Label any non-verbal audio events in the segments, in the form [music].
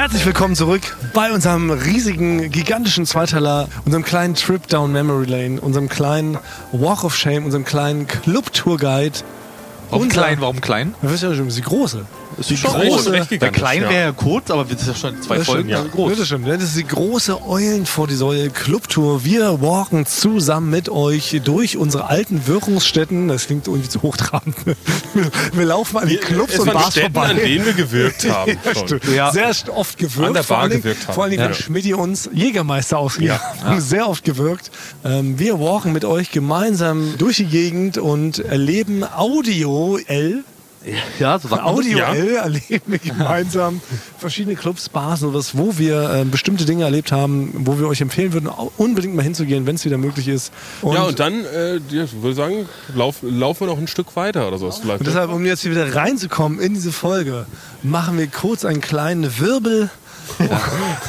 Herzlich willkommen zurück bei unserem riesigen, gigantischen Zweiteiler, unserem kleinen Trip down Memory Lane, unserem kleinen Walk of Shame, unserem kleinen Club-Tour-Guide. Warum Unser- klein, warum klein? Das ist ja schon die große. Das ist schon groß, Weil echt gigantisch, klein ja. wäre ja kurz, aber das ist ja schon zwei Das Folgen. stimmt, also groß. Das stimmt. Das ist die große Eulen vor die Säule Clubtour. Wir walken zusammen mit euch durch unsere alten Wirkungsstätten. Das klingt irgendwie zu hochtrabend. [laughs] Wir laufen an die Clubs es und Bars Städten, vorbei. an denen wir gewirkt [laughs] haben. Ja. Sehr oft gewirkt. An der vor Bar allen Dingen- gewirkt haben. Vor allem, wenn Ja. Schmidti uns Jägermeister ausgegeben haben. Sehr oft gewirkt. Ähm, wir walken mit euch gemeinsam durch die Gegend und erleben Audio-L. Ja, so sagt man das. Audio-L erleben wir gemeinsam verschiedene Clubs, Bars und was, wo wir äh, bestimmte Dinge erlebt haben, wo wir euch empfehlen würden, unbedingt mal hinzugehen, wenn es wieder möglich ist. Und, ja, und dann, äh, ja, ich würde sagen, lauf, laufen wir noch ein Stück weiter oder sowas vielleicht. und deshalb, um jetzt hier wieder reinzukommen in diese Folge, machen wir kurz einen kleinen Wirbel.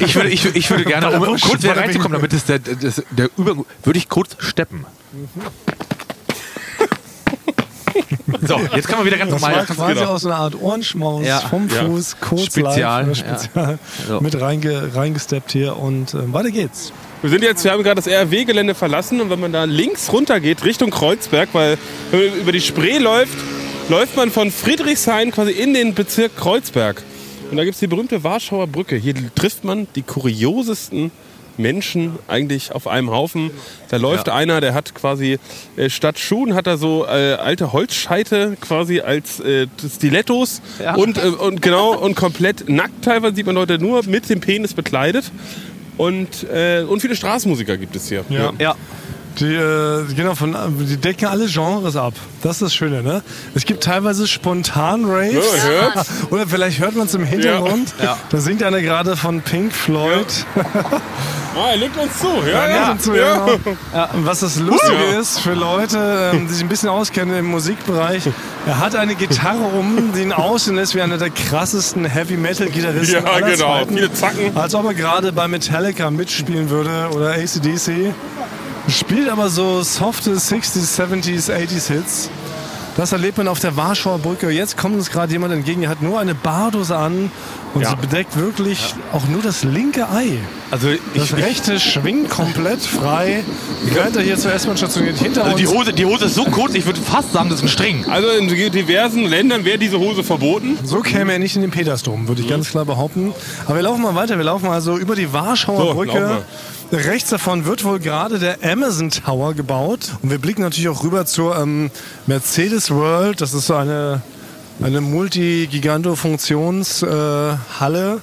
Ich würde, ich, ich würde [laughs] gerne, um, um kurz wieder reinzukommen, damit es der, das, der Über, würde ich kurz steppen. So, jetzt kann man wieder ganz Das normal. war quasi genau. aus so einer Art Ohrenschmaus Ja. vom Ja. Fuß, kurz Spezial, live, ja. äh, spezial So. mit reinge, reingesteppt hier und ähm, weiter geht's. Wir sind jetzt, wir haben gerade das RW-Gelände verlassen und wenn man da links runter geht, Richtung Kreuzberg, weil wenn man über die Spree läuft, läuft man von Friedrichshain quasi in den Bezirk Kreuzberg. Und da gibt es die berühmte Warschauer Brücke. Hier trifft man die kuriosesten Menschen eigentlich auf einem Haufen. Da läuft Ja. einer, der hat quasi äh, statt Schuhen hat er so äh, alte Holzscheite quasi als äh, Stilettos Ja. und, äh, und genau und komplett nackt teilweise sieht man Leute nur mit dem Penis bekleidet. Und, äh, und viele Straßenmusiker gibt es hier. Ja. Ja. Die, äh, genau, von, die decken alle Genres ab. Das ist das Schöne, ne? Es gibt teilweise spontan Raves. Ja. [laughs] Oder vielleicht hört man es im Hintergrund. Ja. Da singt einer gerade von Pink Floyd. [laughs] Ah, er legt uns zu. Ja, Ja, ja. sind so, ja. Und Was das Lustige ist für Leute, ähm, die sich ein bisschen auskennen im Musikbereich, er hat eine Gitarre um, die ihn aussehen lässt wie einer der krassesten Heavy-Metal-Gitarristen Ja, genau. Zeiten. Viele Zacken. Als ob er gerade bei Metallica mitspielen würde oder ACDC. Spielt aber so softe 60s, 70s, 80s Hits. Das erlebt man auf der Warschauer Brücke. Jetzt kommt uns gerade jemand entgegen, der hat nur eine Bardose an und Ja. sie bedeckt wirklich auch nur das linke Ei. Also, Das ich, rechte schwingt komplett frei. Während er hier zur S-Bahn stationiert hinter also die, uns. Hose, die Hose ist so kurz, ich würde fast sagen, das ist ein String. Also in diversen Ländern wäre diese Hose verboten. So käme er nicht in den Petersdom, würde ich ganz klar behaupten. Aber wir laufen mal weiter. Wir laufen also über die Warschauer So, Brücke. Rechts davon wird wohl gerade der Amazon Tower gebaut. Und wir blicken natürlich auch rüber zur ähm, Mercedes World. Das ist so eine, eine Multi-Giganto-Funktionshalle. Äh.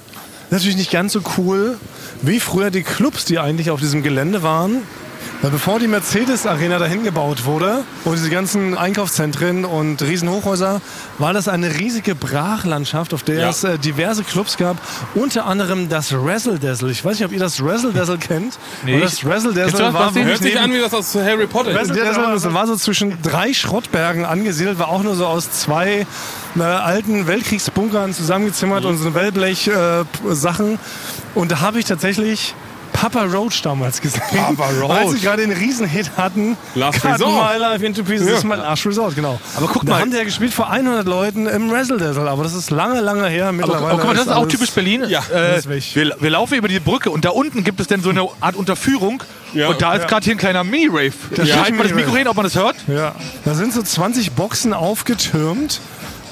Natürlich nicht ganz so cool wie früher die Clubs, die eigentlich auf diesem Gelände waren. Weil bevor die Mercedes-Arena dahin gebaut wurde und diese ganzen Einkaufszentren und Riesenhochhäuser, war das eine riesige Brachlandschaft, auf der Ja. es äh, diverse Clubs gab. Unter anderem das Razzle Dazzle. Ich weiß nicht, ob ihr das Razzle Dazzle kennt. Nee, Und das Razzle Dazzle das, war wirklich Hört sich an wie das aus Harry Potter. Razzle Dazzle, das war so zwischen drei Schrottbergen angesiedelt, war auch nur so aus zwei äh, alten Weltkriegsbunkern zusammengezimmert und so Wellblech-Sachen. und da habe ich tatsächlich Papa Roach damals gesehen. Papa [laughs] Roach. Als sie gerade den Riesenhit hatten. Last Cut Resort. My Life into Pieces. Das ist mein Last Resort, genau. Aber guck da mal. haben die ja gespielt vor 100 Leuten im Razzle Dazzle. Aber das ist lange, lange her. Mittlerweile aber guck mal, das ist auch typisch Berlin. Ja, äh, wir, wir laufen über die Brücke und da unten gibt es dann so eine Art Unterführung. Ja. und da ist Ja. gerade hier ein kleiner Mini-Rave. Da Ja. scheint mal das Mikro hin, ob man das hört. Ja, da sind so 20 Boxen aufgetürmt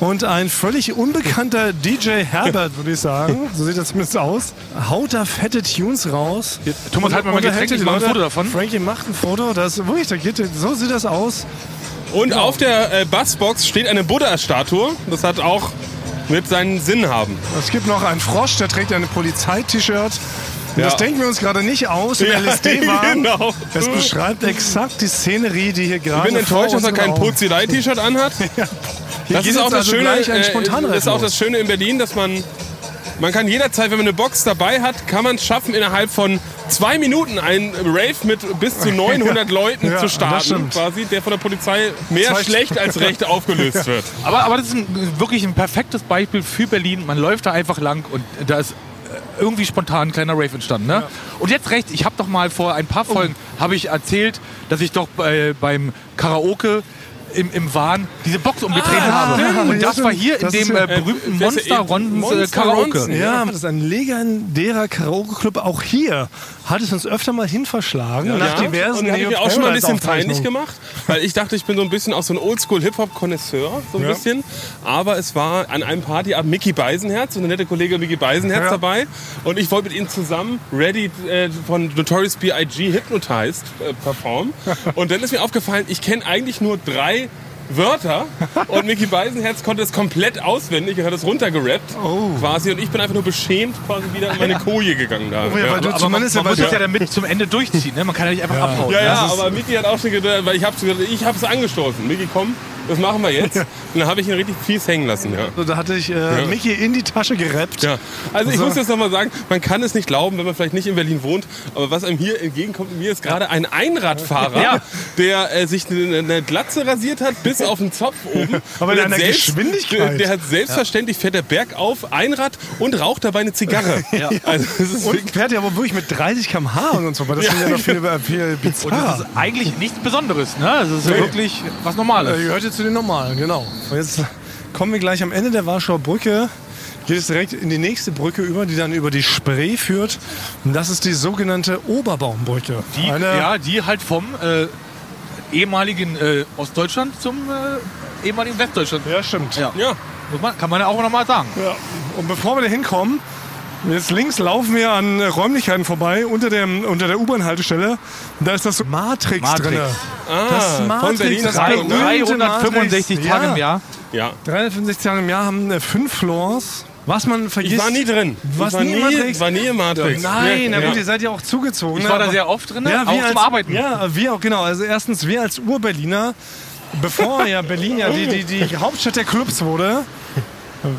und ein völlig unbekannter DJ Herbert, würde ich sagen, [laughs] so sieht das zumindest aus, haut da fette Tunes raus. Thomas, halt mal mein Getränk, ich mache ein. Foto davon. Frankie macht ein Foto, das wirklich, da geht, so sieht das aus. Und auf der äh, Bassbox steht eine Buddha-Statue. Das hat auch mit seinen Sinn haben. Es gibt noch einen Frosch, der trägt ein Polizei-T-Shirt. Und Das Ja. denken wir uns gerade nicht aus im LSD [laughs] waren. genau. Es beschreibt exakt die Szenerie, die hier gerade Ich bin enttäuscht, dass er kein Puzzelei-T-Shirt anhat. [laughs] Hier Das ist auch das also Schöne. Äh, ist auch das Schöne in Berlin, dass man man kann jederzeit, wenn man eine Box dabei hat, kann man es schaffen, innerhalb von zwei Minuten einen Rave mit bis zu 900 [laughs] Leuten Ja, zu starten, quasi, der von der Polizei mehr Zwei- schlecht als recht [laughs] aufgelöst wird. Aber, aber das ist ein, wirklich ein perfektes Beispiel für Berlin. Man läuft da einfach lang und da ist äh, irgendwie spontan ein kleiner Rave entstanden. Ne? Und jetzt recht, ich habe doch mal vor ein paar Folgen habe ich erzählt, dass ich doch bei, beim Karaoke im, im Wahn diese Box umgedreht Ah, habe. Und das Ja, war hier in dem ja- äh, berühmten ja Monster Rondens äh, Karaoke. Ja, das ist ein legendärer Karaoke-Club. Auch hier hat es uns öfter mal hinverschlagen. nach diversen und da habe ich mir auch schon mal ein bisschen peinlich gemacht, weil ich dachte, ich bin so ein bisschen auch so ein Oldschool-Hip-Hop-Konnoisseur, so ein Ja. bisschen. Aber es war an einem Partyabend Mickey Beisenherz, so eine nette Kollege Mickey Beisenherz Ja. dabei. Und ich wollte mit ihm zusammen Ready äh, von Notorious B.I.G. Hypnotized äh, performen. [laughs] Und dann ist mir aufgefallen, ich kenne eigentlich nur drei Wörter und Mickey Beisenherz konnte es komplett auswendig und hat es runtergerappt Oh. quasi und ich bin einfach nur beschämt quasi wieder in meine Koje gegangen da. Oh ja, weil du Aber man, zumindest man ja, muss es ja damit zum Ende durchziehen. Ne? Man kann ja nicht einfach abhauen. Ja, ne? ja, ist- aber Miki hat auch schon gedacht, weil ich habe ich hab's angestoßen. Miki, komm, das machen wir jetzt. Und dann habe ich ihn richtig fies hängen lassen, ja. So, da hatte ich äh, Mickey in die Tasche gerappt. Ja, also ich So. muss jetzt nochmal sagen, man kann es nicht glauben, wenn man vielleicht nicht in Berlin wohnt, aber was einem hier entgegenkommt, mir ist gerade ein Einradfahrer, Ja. der äh, sich eine, eine Glatze rasiert hat, bis auf den Zopf oben. [laughs] Aber in Und einer hat Geschwindigkeit. Der hat selbstverständlich, fährt er bergauf, Einrad und raucht dabei eine Zigarre. [laughs] Also das ist Und fährt ja aber wirklich mit 30 km/h und so. Das ist ja noch viel, [laughs] viel Und bizarr. das ist eigentlich nichts Besonderes. Ne? Das ist ja Nee. wirklich was Normales. gehört jetzt zu den normalen, genau. Und jetzt kommen wir gleich am Ende der Warschauer Brücke. Geht es direkt in die nächste Brücke über, die dann über die Spree führt. Und das ist die sogenannte Oberbaumbrücke. Die, Eine, ja, die halt vom äh, ehemaligen äh, Ostdeutschland zum äh, ehemaligen Westdeutschland. ja, stimmt. Ja. ja. Kann man ja auch nochmal sagen. Ja. Und bevor wir da hinkommen, jetzt links laufen wir an Räumlichkeiten vorbei unter, dem, unter der U-Bahn-Haltestelle. Da ist das Matrix, Matrix. drin. Ah, Das von Matrix, Berlin das rein, berühmte ne? 365 Matrix. Tage Ja. im Jahr. Ja. 365 Tage im Jahr haben äh, fünf Floors. Was man vergisst. Ich war nie drin. Was war nie nie, im Matrix? war nie im Matrix. Nein, na ja. gut, ihr seid ja auch zugezogen. Ich ne? war da sehr oft drin, ja, auch wir als, zum Arbeiten. Ja, wir auch, genau. Also erstens, wir als Ur-Berliner, bevor ja Berlin ja die, die, die Hauptstadt der Clubs wurde,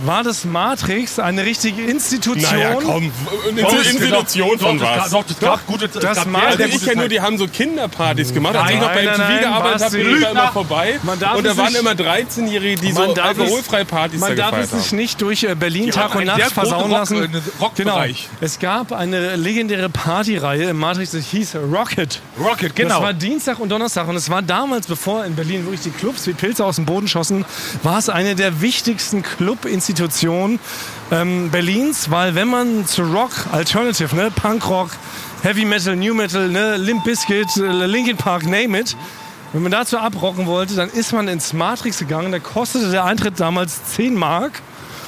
war das Matrix eine richtige Institution. Naja, komm, eine Doch, Institution von doch, das was? Doch, das gab gute das gab Also ich kenne nur, die haben so Kinderpartys gemacht. Als ich Nein, noch bei nein, MTV nein, gearbeitet habe, bin ich da immer vorbei. Man darf Und da es waren immer 13-Jährige, die so alkoholfreie Partys Man darf es sich nicht durch äh, Berlin Die Tag und Nacht versauen Rock- lassen. äh, Rockbereich. Genau. Es gab eine legendäre Partyreihe im Matrix, die hieß Rocket. Rocket, Das genau. war Dienstag und Donnerstag und es war damals, bevor in Berlin wirklich die Clubs wie Pilze aus dem Boden schossen, war es eine der wichtigsten Club-Institutionen ähm, Berlins, weil wenn man zu Rock, Alternative, ne, Punkrock, Heavy Metal, New Metal, ne, Limp Bizkit, äh, Linkin Park, name it, wenn man dazu abrocken wollte, dann ist man ins Matrix gegangen. Da kostete der Eintritt damals 10 Mark.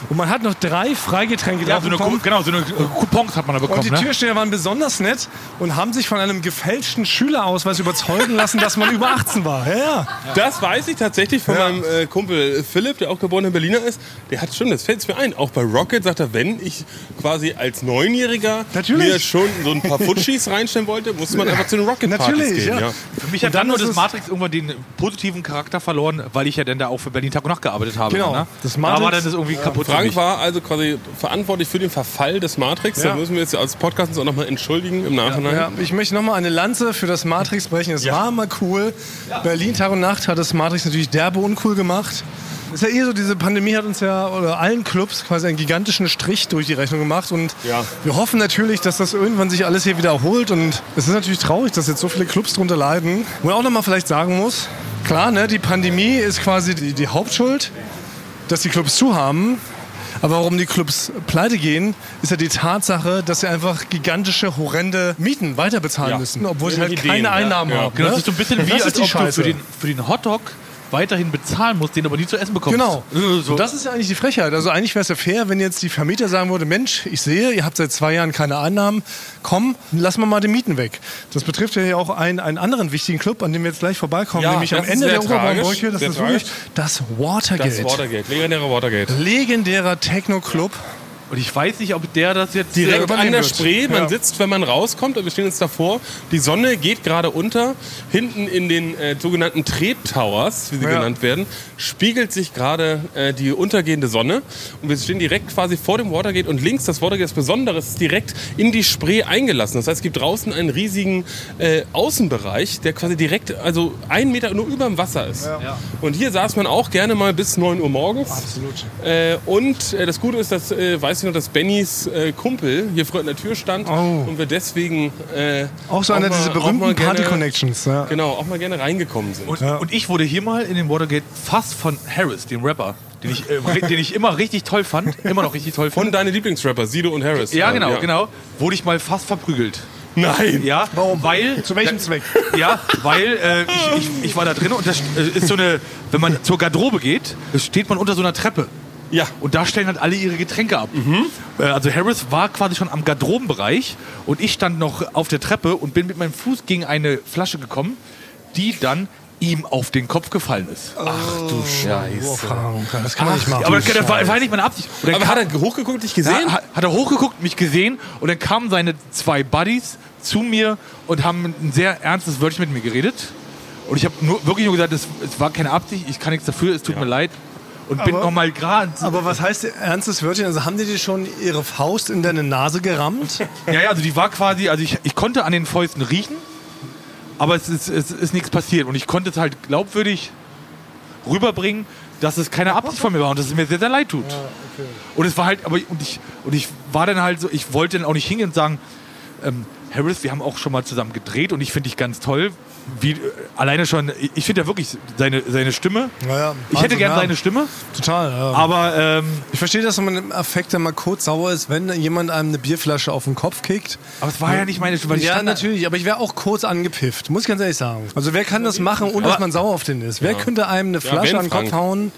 Und man hat noch drei Freigetränke ja, drauf so eine, bekommen. Genau, so eine äh, Coupons hat man da Und bekommen. die Ne? Türsteher waren besonders nett und haben sich von einem gefälschten Schülerausweis überzeugen lassen, dass man über 18 war. Ja, ja. Das weiß ich tatsächlich von Ja. meinem äh, Kumpel Philipp, der auch geborener Berliner ist. Der hat schon, das fällt mir ein. Auch bei Rocket sagt er, wenn ich quasi als Neunjähriger Natürlich. mir schon so ein paar Futschis reinstellen wollte, musste man einfach zu den Rocket-Partys Natürlich, gehen. ja. Ja. Für mich Und hat dann dann nur das Matrix irgendwann den positiven Charakter verloren, weil ich ja dann da auch für Berlin Tag und Nacht gearbeitet habe. Genau. Ne? Das da Matrix- war dann das irgendwie kaputt Frank war also quasi verantwortlich für den Verfall des Matrix. Ja. Da müssen wir jetzt als Podcast uns auch nochmal entschuldigen im Nachhinein. Ja, ich möchte noch mal eine Lanze für das Matrix brechen. Es war mal cool. Berlin Tag und Nacht hat das Matrix natürlich derbe uncool gemacht. Ist ja eh so, diese Pandemie hat uns ja, oder allen Clubs quasi einen gigantischen Strich durch die Rechnung gemacht. Und Ja. wir hoffen natürlich, dass das irgendwann sich alles hier wieder erholt. Und es ist natürlich traurig, dass jetzt so viele Clubs drunter leiden. Wo man auch noch mal vielleicht sagen muss, klar, ne, die Pandemie ist quasi die, die Hauptschuld, dass die Clubs zu haben. Aber warum die Clubs pleite gehen, ist ja die Tatsache, dass sie einfach gigantische, horrende Mieten weiterbezahlen Ja. müssen, obwohl sie halt Ideen, keine ja. Einnahmen Ja. haben. Genau, ne? das ist so ein bisschen wie, als die ob du Scheiße. für den, für den Hotdog weiterhin bezahlen musst, den aber nie zu essen bekommst. Genau. So. Das ist ja eigentlich die Frechheit. Also eigentlich wäre es ja fair, wenn jetzt die Vermieter sagen würde, Mensch, ich sehe, ihr habt seit zwei Jahren keine Einnahmen, komm, lass mal mal die Mieten weg. Das betrifft ja auch einen, einen anderen wichtigen Club, an dem wir jetzt gleich vorbeikommen, Ja, nämlich am Ende der Oberbaumbrücke. Das ist wirklich tragisch. das Watergate. Das Watergate, legendäre Watergate. Legendärer Techno-Club. Und ich weiß nicht, ob der das jetzt Direkt übernehmen an der wird. Spree, man Ja. sitzt, wenn man rauskommt, und wir stehen jetzt davor, die Sonne geht gerade unter, hinten in den äh, sogenannten Treb-Towers, wie sie Ja. genannt werden, spiegelt sich gerade äh, die untergehende Sonne und wir stehen direkt quasi vor dem Watergate und links, das Watergate ist Besonderes, ist direkt in die Spree eingelassen. Das heißt, es gibt draußen einen riesigen äh, Außenbereich, der quasi direkt, also einen Meter nur über dem Wasser ist. Und hier saß man auch gerne mal bis 9 Uhr morgens. Absolut. Äh, und äh, das Gute ist, das äh, weißt du ich noch, dass Bennys äh, Kumpel hier früher an der Tür stand Oh. und wir deswegen äh, Auch so einer dieser berühmten Party-Connections. Ja. Genau, auch mal gerne reingekommen sind. Und, und ich wurde hier mal in den Watergate fast von Harris, dem Rapper, den ich, äh, den ich immer richtig toll fand, [laughs] immer noch richtig toll Von finde. deinen Lieblingsrapper, Sido und Harris. Ja, genau, genau. Wurde ich mal fast verprügelt. Nein! Ja, Warum? weil Zu welchem Zweck? Ja, weil äh, ich, ich, ich war da drin und das äh, ist so eine, wenn man zur Garderobe geht, steht man unter so einer Treppe. Ja. Und da stellen halt alle ihre Getränke ab. Äh, Also Harris war quasi schon am Garderobenbereich und ich stand noch auf der Treppe und bin mit meinem Fuß gegen eine Flasche gekommen, die dann ihm auf den Kopf gefallen ist. Ach du Scheiße. Das kann man nicht machen. Aber das, das war, war nicht meine Absicht. Und dann Aber kam- hat er hochgeguckt, dich gesehen? ja, hat, er hochgeguckt, mich gesehen und dann kamen seine zwei Buddies zu mir und haben ein sehr ernstes Wörtchen mit mir geredet. Und ich habe nur, wirklich nur gesagt, es, es war keine Absicht, ich kann nichts dafür, es tut mir leid. Und bin Aber- nochmal gerade. Aber was heißt ernstes Wörtchen? Also haben die dir schon ihre Faust in deine Nase gerammt? Ja, ja, also die war quasi, also ich, ich konnte an den Fäusten riechen, aber es ist, es ist nichts passiert. Und ich konnte es halt glaubwürdig rüberbringen, dass es keine Absicht von mir war und dass es mir sehr, sehr leid tut. Und es war halt, aber und ich, und ich war dann halt so, ich wollte dann auch nicht hingehen und sagen, ähm, Harris, wir haben auch schon mal zusammen gedreht und ich finde dich ganz toll. Wie, alleine schon, ich- finde ja wirklich seine, seine Stimme. Naja, Ich hätte Wahnsinn, gern ja. seine Stimme, Total, ja. aber ähm, Ich verstehe, dass man im Affekt dann mal kurz sauer ist, wenn jemand einem eine Bierflasche auf den Kopf kickt. aber es war ja nicht meine Stimme. Ja, natürlich, aber ich wäre auch kurz angepifft, muss ich ganz ehrlich sagen. Also wer kann das machen, ohne dass man sauer auf den ist? Wer könnte einem eine Flasche an den Kopf hauen,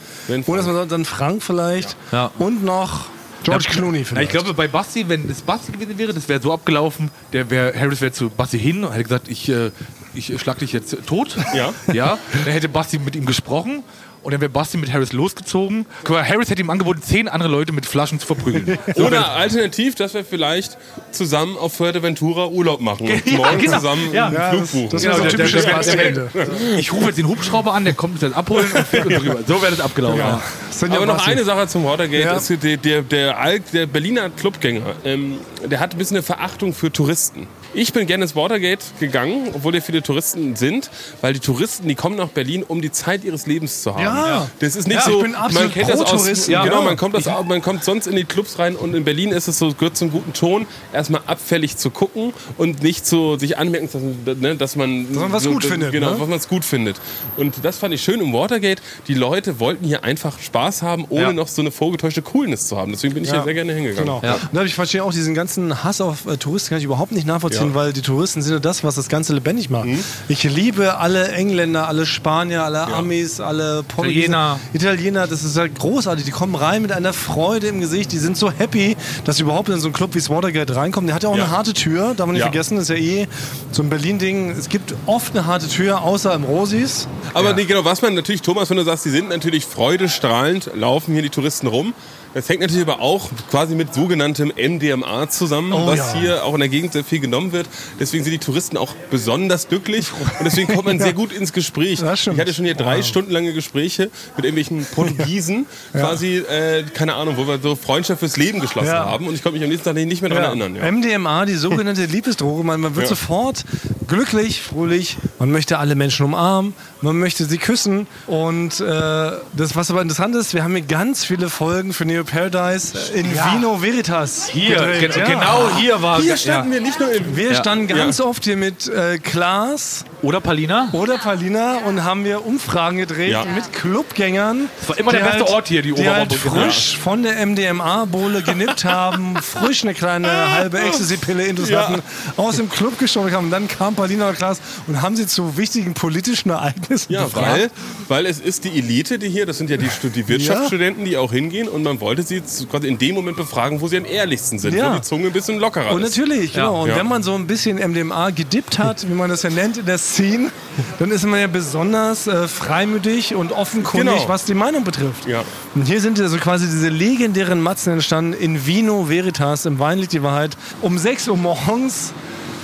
ohne dass man dann Frank vielleicht Ja. und noch George Clooney Na, vielleicht. ich glaube, bei Basti, wenn es Basti gewesen wäre, das wäre so abgelaufen, der wär, Harris wäre zu Basti hin und hätte gesagt, ich, äh, ich schlag dich jetzt tot. Ja. ja. Dann hätte Basti mit ihm gesprochen und dann wäre Basti mit Harris losgezogen. Harris hätte ihm angeboten, zehn andere Leute mit Flaschen zu verprügeln. So [laughs] Oder alternativ, dass wir vielleicht zusammen auf Fuerteventura Urlaub machen. Und [laughs] Ja, morgen genau. zusammen Ja. einen ja, Flug das, buchen. das Genau, wäre so der- typisches der- der- ich rufe jetzt den Hubschrauber an, der kommt mich dann abholen und fliegt uns rüber. So wäre das abgelaufen. Ja. Das Aber noch eine Sache zum Watergate. Ja. Ist, der, der, der Berliner Clubgänger, ähm, der hat ein bisschen eine Verachtung für Touristen. Ich bin gerne ins Watergate gegangen, obwohl ja viele Touristen sind, weil die Touristen, die kommen nach Berlin, um die Zeit ihres Lebens zu haben. Ja. Das ist nicht Ja, so, ich bin absolut man kennt das aus, pro-Touristen. genau, Ja. man kommt, das, man kommt sonst in die Clubs rein und in Berlin ist es so, gehört zum guten Ton, erstmal abfällig zu gucken und nicht so sich anmerken, dass, ne, dass man, man was so, gut findet, Genau, ne? was man es gut findet. Und das fand ich schön im Watergate. Die Leute wollten hier einfach Spaß haben, ohne Ja. noch so eine vorgetäuschte Coolness zu haben. Deswegen bin ich Ja. hier sehr gerne hingegangen. Genau. Und ich verstehe auch diesen ganzen Hass auf äh, Touristen kann ich überhaupt nicht nachvollziehen, Ja. weil die Touristen sind ja das, was das Ganze lebendig macht. Mhm. Ich liebe alle Engländer, alle Spanier, alle Amis, alle Portugiesen, Italiener. Italiener. Das ist halt großartig. Die kommen rein mit einer Freude im Gesicht. Die sind so happy, dass sie überhaupt in so einen Club wie das Watergate reinkommen. Der hat ja auch eine harte Tür, darf man nicht vergessen. Das ist ja eh so ein Berlin-Ding. Es gibt oft eine harte Tür, außer im Rosis. Aber nee, genau, was man natürlich, Thomas, wenn du sagst, die sind natürlich freudestrahlend, laufen hier die Touristen rum. Das hängt natürlich aber auch quasi mit sogenanntem MDMA zusammen, Oh was ja. hier auch in der Gegend sehr viel genommen wird. Deswegen sind die Touristen auch besonders glücklich und deswegen kommt man [laughs] sehr gut ins Gespräch. Ich hatte schon hier drei Wow. Stunden lange Gespräche mit irgendwelchen Portugiesen, [laughs] quasi, äh, keine Ahnung, wo wir so Freundschaft fürs Leben geschlossen Ja. haben und ich konnte mich am nächsten Tag nicht mehr daran erinnern. Ja. MDMA, die sogenannte [laughs] Liebesdroge. Man, man wird Ja. sofort glücklich, fröhlich. Man möchte alle Menschen umarmen. Man möchte sie küssen. Und äh, das, was aber interessant ist, wir haben hier ganz viele Folgen für Neo Paradise in Ja. Vino Veritas. Hier, gedreht. ge Ja. genau hier war Hier standen ja. wir nicht nur im Wir standen ganz oft hier mit äh, Klaas Oder Palina. oder Palina und haben wir Umfragen gedreht Ja. mit Clubgängern. Das war immer der beste Ort hier, die Die halt frisch von der MDMA-Bohle genippt [laughs] haben, frisch eine kleine halbe Ecstasy-Pille intus Ja. hatten, aus dem Club geschaut haben. Und dann kam Palina und Klaas und haben sie zu wichtigen politischen Ereignissen Ja, befragt. weil, weil es ist die Elite, die hier, das sind ja die, die Wirtschaftsstudenten, die auch hingehen und man wollte sie quasi in dem Moment befragen, wo sie am ehrlichsten sind, Ja. wo die Zunge ein bisschen lockerer Und ist. natürlich, genau. Und wenn man so ein bisschen MDMA gedippt hat, wie man das ja nennt in der Scene, dann ist man ja besonders äh, freimütig und offenkundig, Genau. was die Meinung betrifft. Ja. Und hier sind also quasi diese legendären Matzen entstanden in Vino Veritas, im Wein liegt die Wahrheit, um 6 Uhr morgens.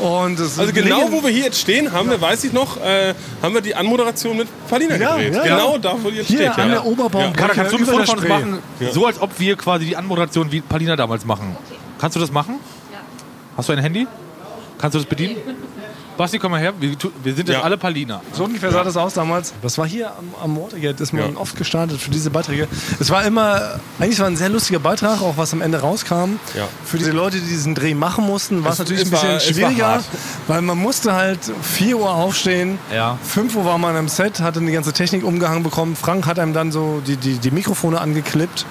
Also genau, wo wir hier jetzt stehen, haben wir, weiß ich noch, äh, haben wir die Anmoderation mit Palina Ja, gedreht. ja, genau ja. da, wo jetzt Hier steht. an ja. der Oberbaumbrücke. Kada, kannst du ein der von uns machen? Ja. So als ob wir quasi die Anmoderation wie Palina damals machen. Kannst du das machen? Hast du ein Handy? Kannst du das bedienen? Basti, komm mal her. Wir, wir sind jetzt Ja. alle Palina. So ungefähr sah das aus damals. Das war hier am, am Watergate, ist man Ja. oft gestartet für diese Beiträge. Es war immer, eigentlich war ein sehr lustiger Beitrag, auch was am Ende rauskam. Ja. Für diese Leute, die diesen Dreh machen mussten, war es natürlich ein bisschen war- schwieriger, weil man musste halt 4 Uhr aufstehen. Ja. 5 Uhr war man am Set, hat dann die ganze Technik umgehangen bekommen. Frank hat einem dann so die, die, die Mikrofone angeklippt.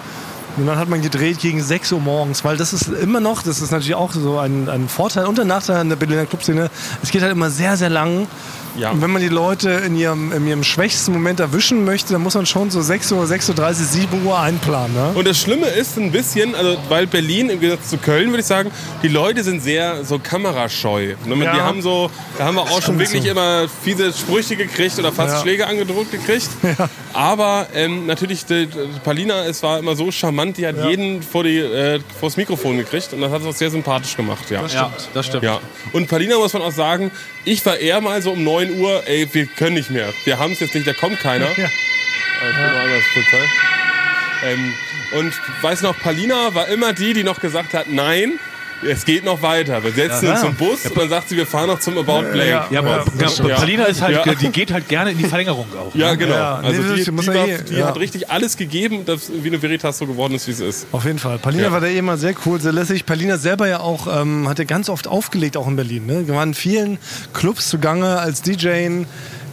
Und dann hat man gedreht gegen 6 Uhr morgens, weil das ist immer noch, das ist natürlich auch so ein, ein Vorteil und ein Nachteil in der Berliner Clubszene. Es geht halt immer sehr, sehr lang. Ja. Und wenn man die Leute in ihrem, in ihrem schwächsten Moment erwischen möchte, dann muss man schon so 6 Uhr, 6.30 Uhr, 7 Uhr einplanen. Ne? Und das Schlimme ist ein bisschen, also weil Berlin im Gegensatz zu Köln, würde ich sagen, die Leute sind sehr so kamerascheu. Ne, Die Ja. haben so, da haben wir auch schon stimmt wirklich so. immer fiese Sprüche gekriegt oder fast Ja. Schläge angedruckt gekriegt. Aber ähm, natürlich, die, die Palina, es war immer so charmant, die hat jeden vor die, äh, vors Mikrofon gekriegt und das hat es auch sehr sympathisch gemacht. Ja. Ja, das stimmt. Ja. Und Palina muss man auch sagen, ich war eher mal so um 9 Uhr, ey, wir können nicht mehr. Wir haben es jetzt nicht, da kommt keiner. [laughs] Ja. Ne? ähm, und weiß noch, Palina war immer die, die noch gesagt hat, nein, es geht noch weiter. Wir setzen Ja. uns zum Bus und dann sagt sie, wir fahren noch zum About Blake. Ja. Ja, aber Ja, ja, Palina ist halt, Ja. die geht halt gerne in die Verlängerung auch. Ja, genau. Ja, also nee, die, die, muss war, ja eh- die ja. hat richtig alles gegeben, dass Vino Veritas so geworden ist, wie es ist. Auf jeden Fall. Palina Ja. war da eh immer sehr cool, sehr lässig. Palina selber ja auch, ähm, hat ja ganz oft aufgelegt, auch in Berlin. Ne? Wir waren in vielen Clubs zugange als DJ.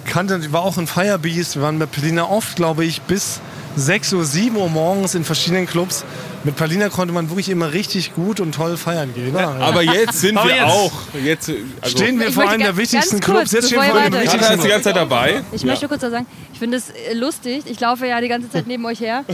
Kannte, die war auch in Firebeast. Wir waren mit Palina oft, glaube ich, bis 6 Uhr, 7 Uhr morgens in verschiedenen Clubs. Mit Palina konnte man wirklich immer richtig gut und toll feiern gehen. Ne? Aber jetzt sind Aber wir jetzt auch. Jetzt, also, stehen wir Ich vor einem der wichtigsten kurz, Clubs. Jetzt stehen wir vor ihr einem der weiter- Tata ist die wichtigsten ganze Zeit dabei. Ich möchte kurz was sagen. Ich finde es äh, lustig. Ich laufe ja die ganze Zeit neben euch her.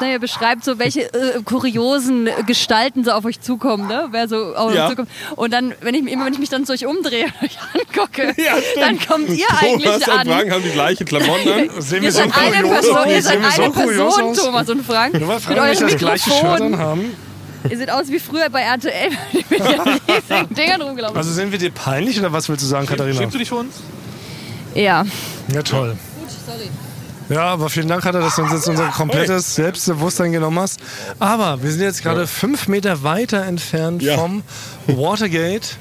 Na, ihr beschreibt so, welche äh, kuriosen äh, Gestalten so auf euch zukommen, ne? Wer so auf Ja. euch zukommt. Und dann, wenn ich immer, wenn ich mich dann so euch umdrehe und euch angucke, [laughs] Ja, dann kommt ihr Thomas eigentlich und an. Frank haben die gleichen Klamotten an. [laughs] Sehen wir so eine Person, ihr Sehen seid wir so eine kurios Person? Thomas und Frank. Nur weil mit Frank und ich eurem das gleiche Shirt Mikrofon. anhaben. Ihr seht aus wie früher bei RTL, [laughs] mit den [laughs] riesigen Dingern rumgelaufen. Also sind wir dir peinlich oder was willst du sagen, Katharina? Schämst du dich für uns? ja. Ja, toll. Gut, sorry. Ja, aber vielen Dank, Hatter, dass du uns jetzt unser komplettes Selbstbewusstsein genommen hast. Aber wir sind jetzt gerade fünf Meter weiter entfernt Ja. vom Watergate.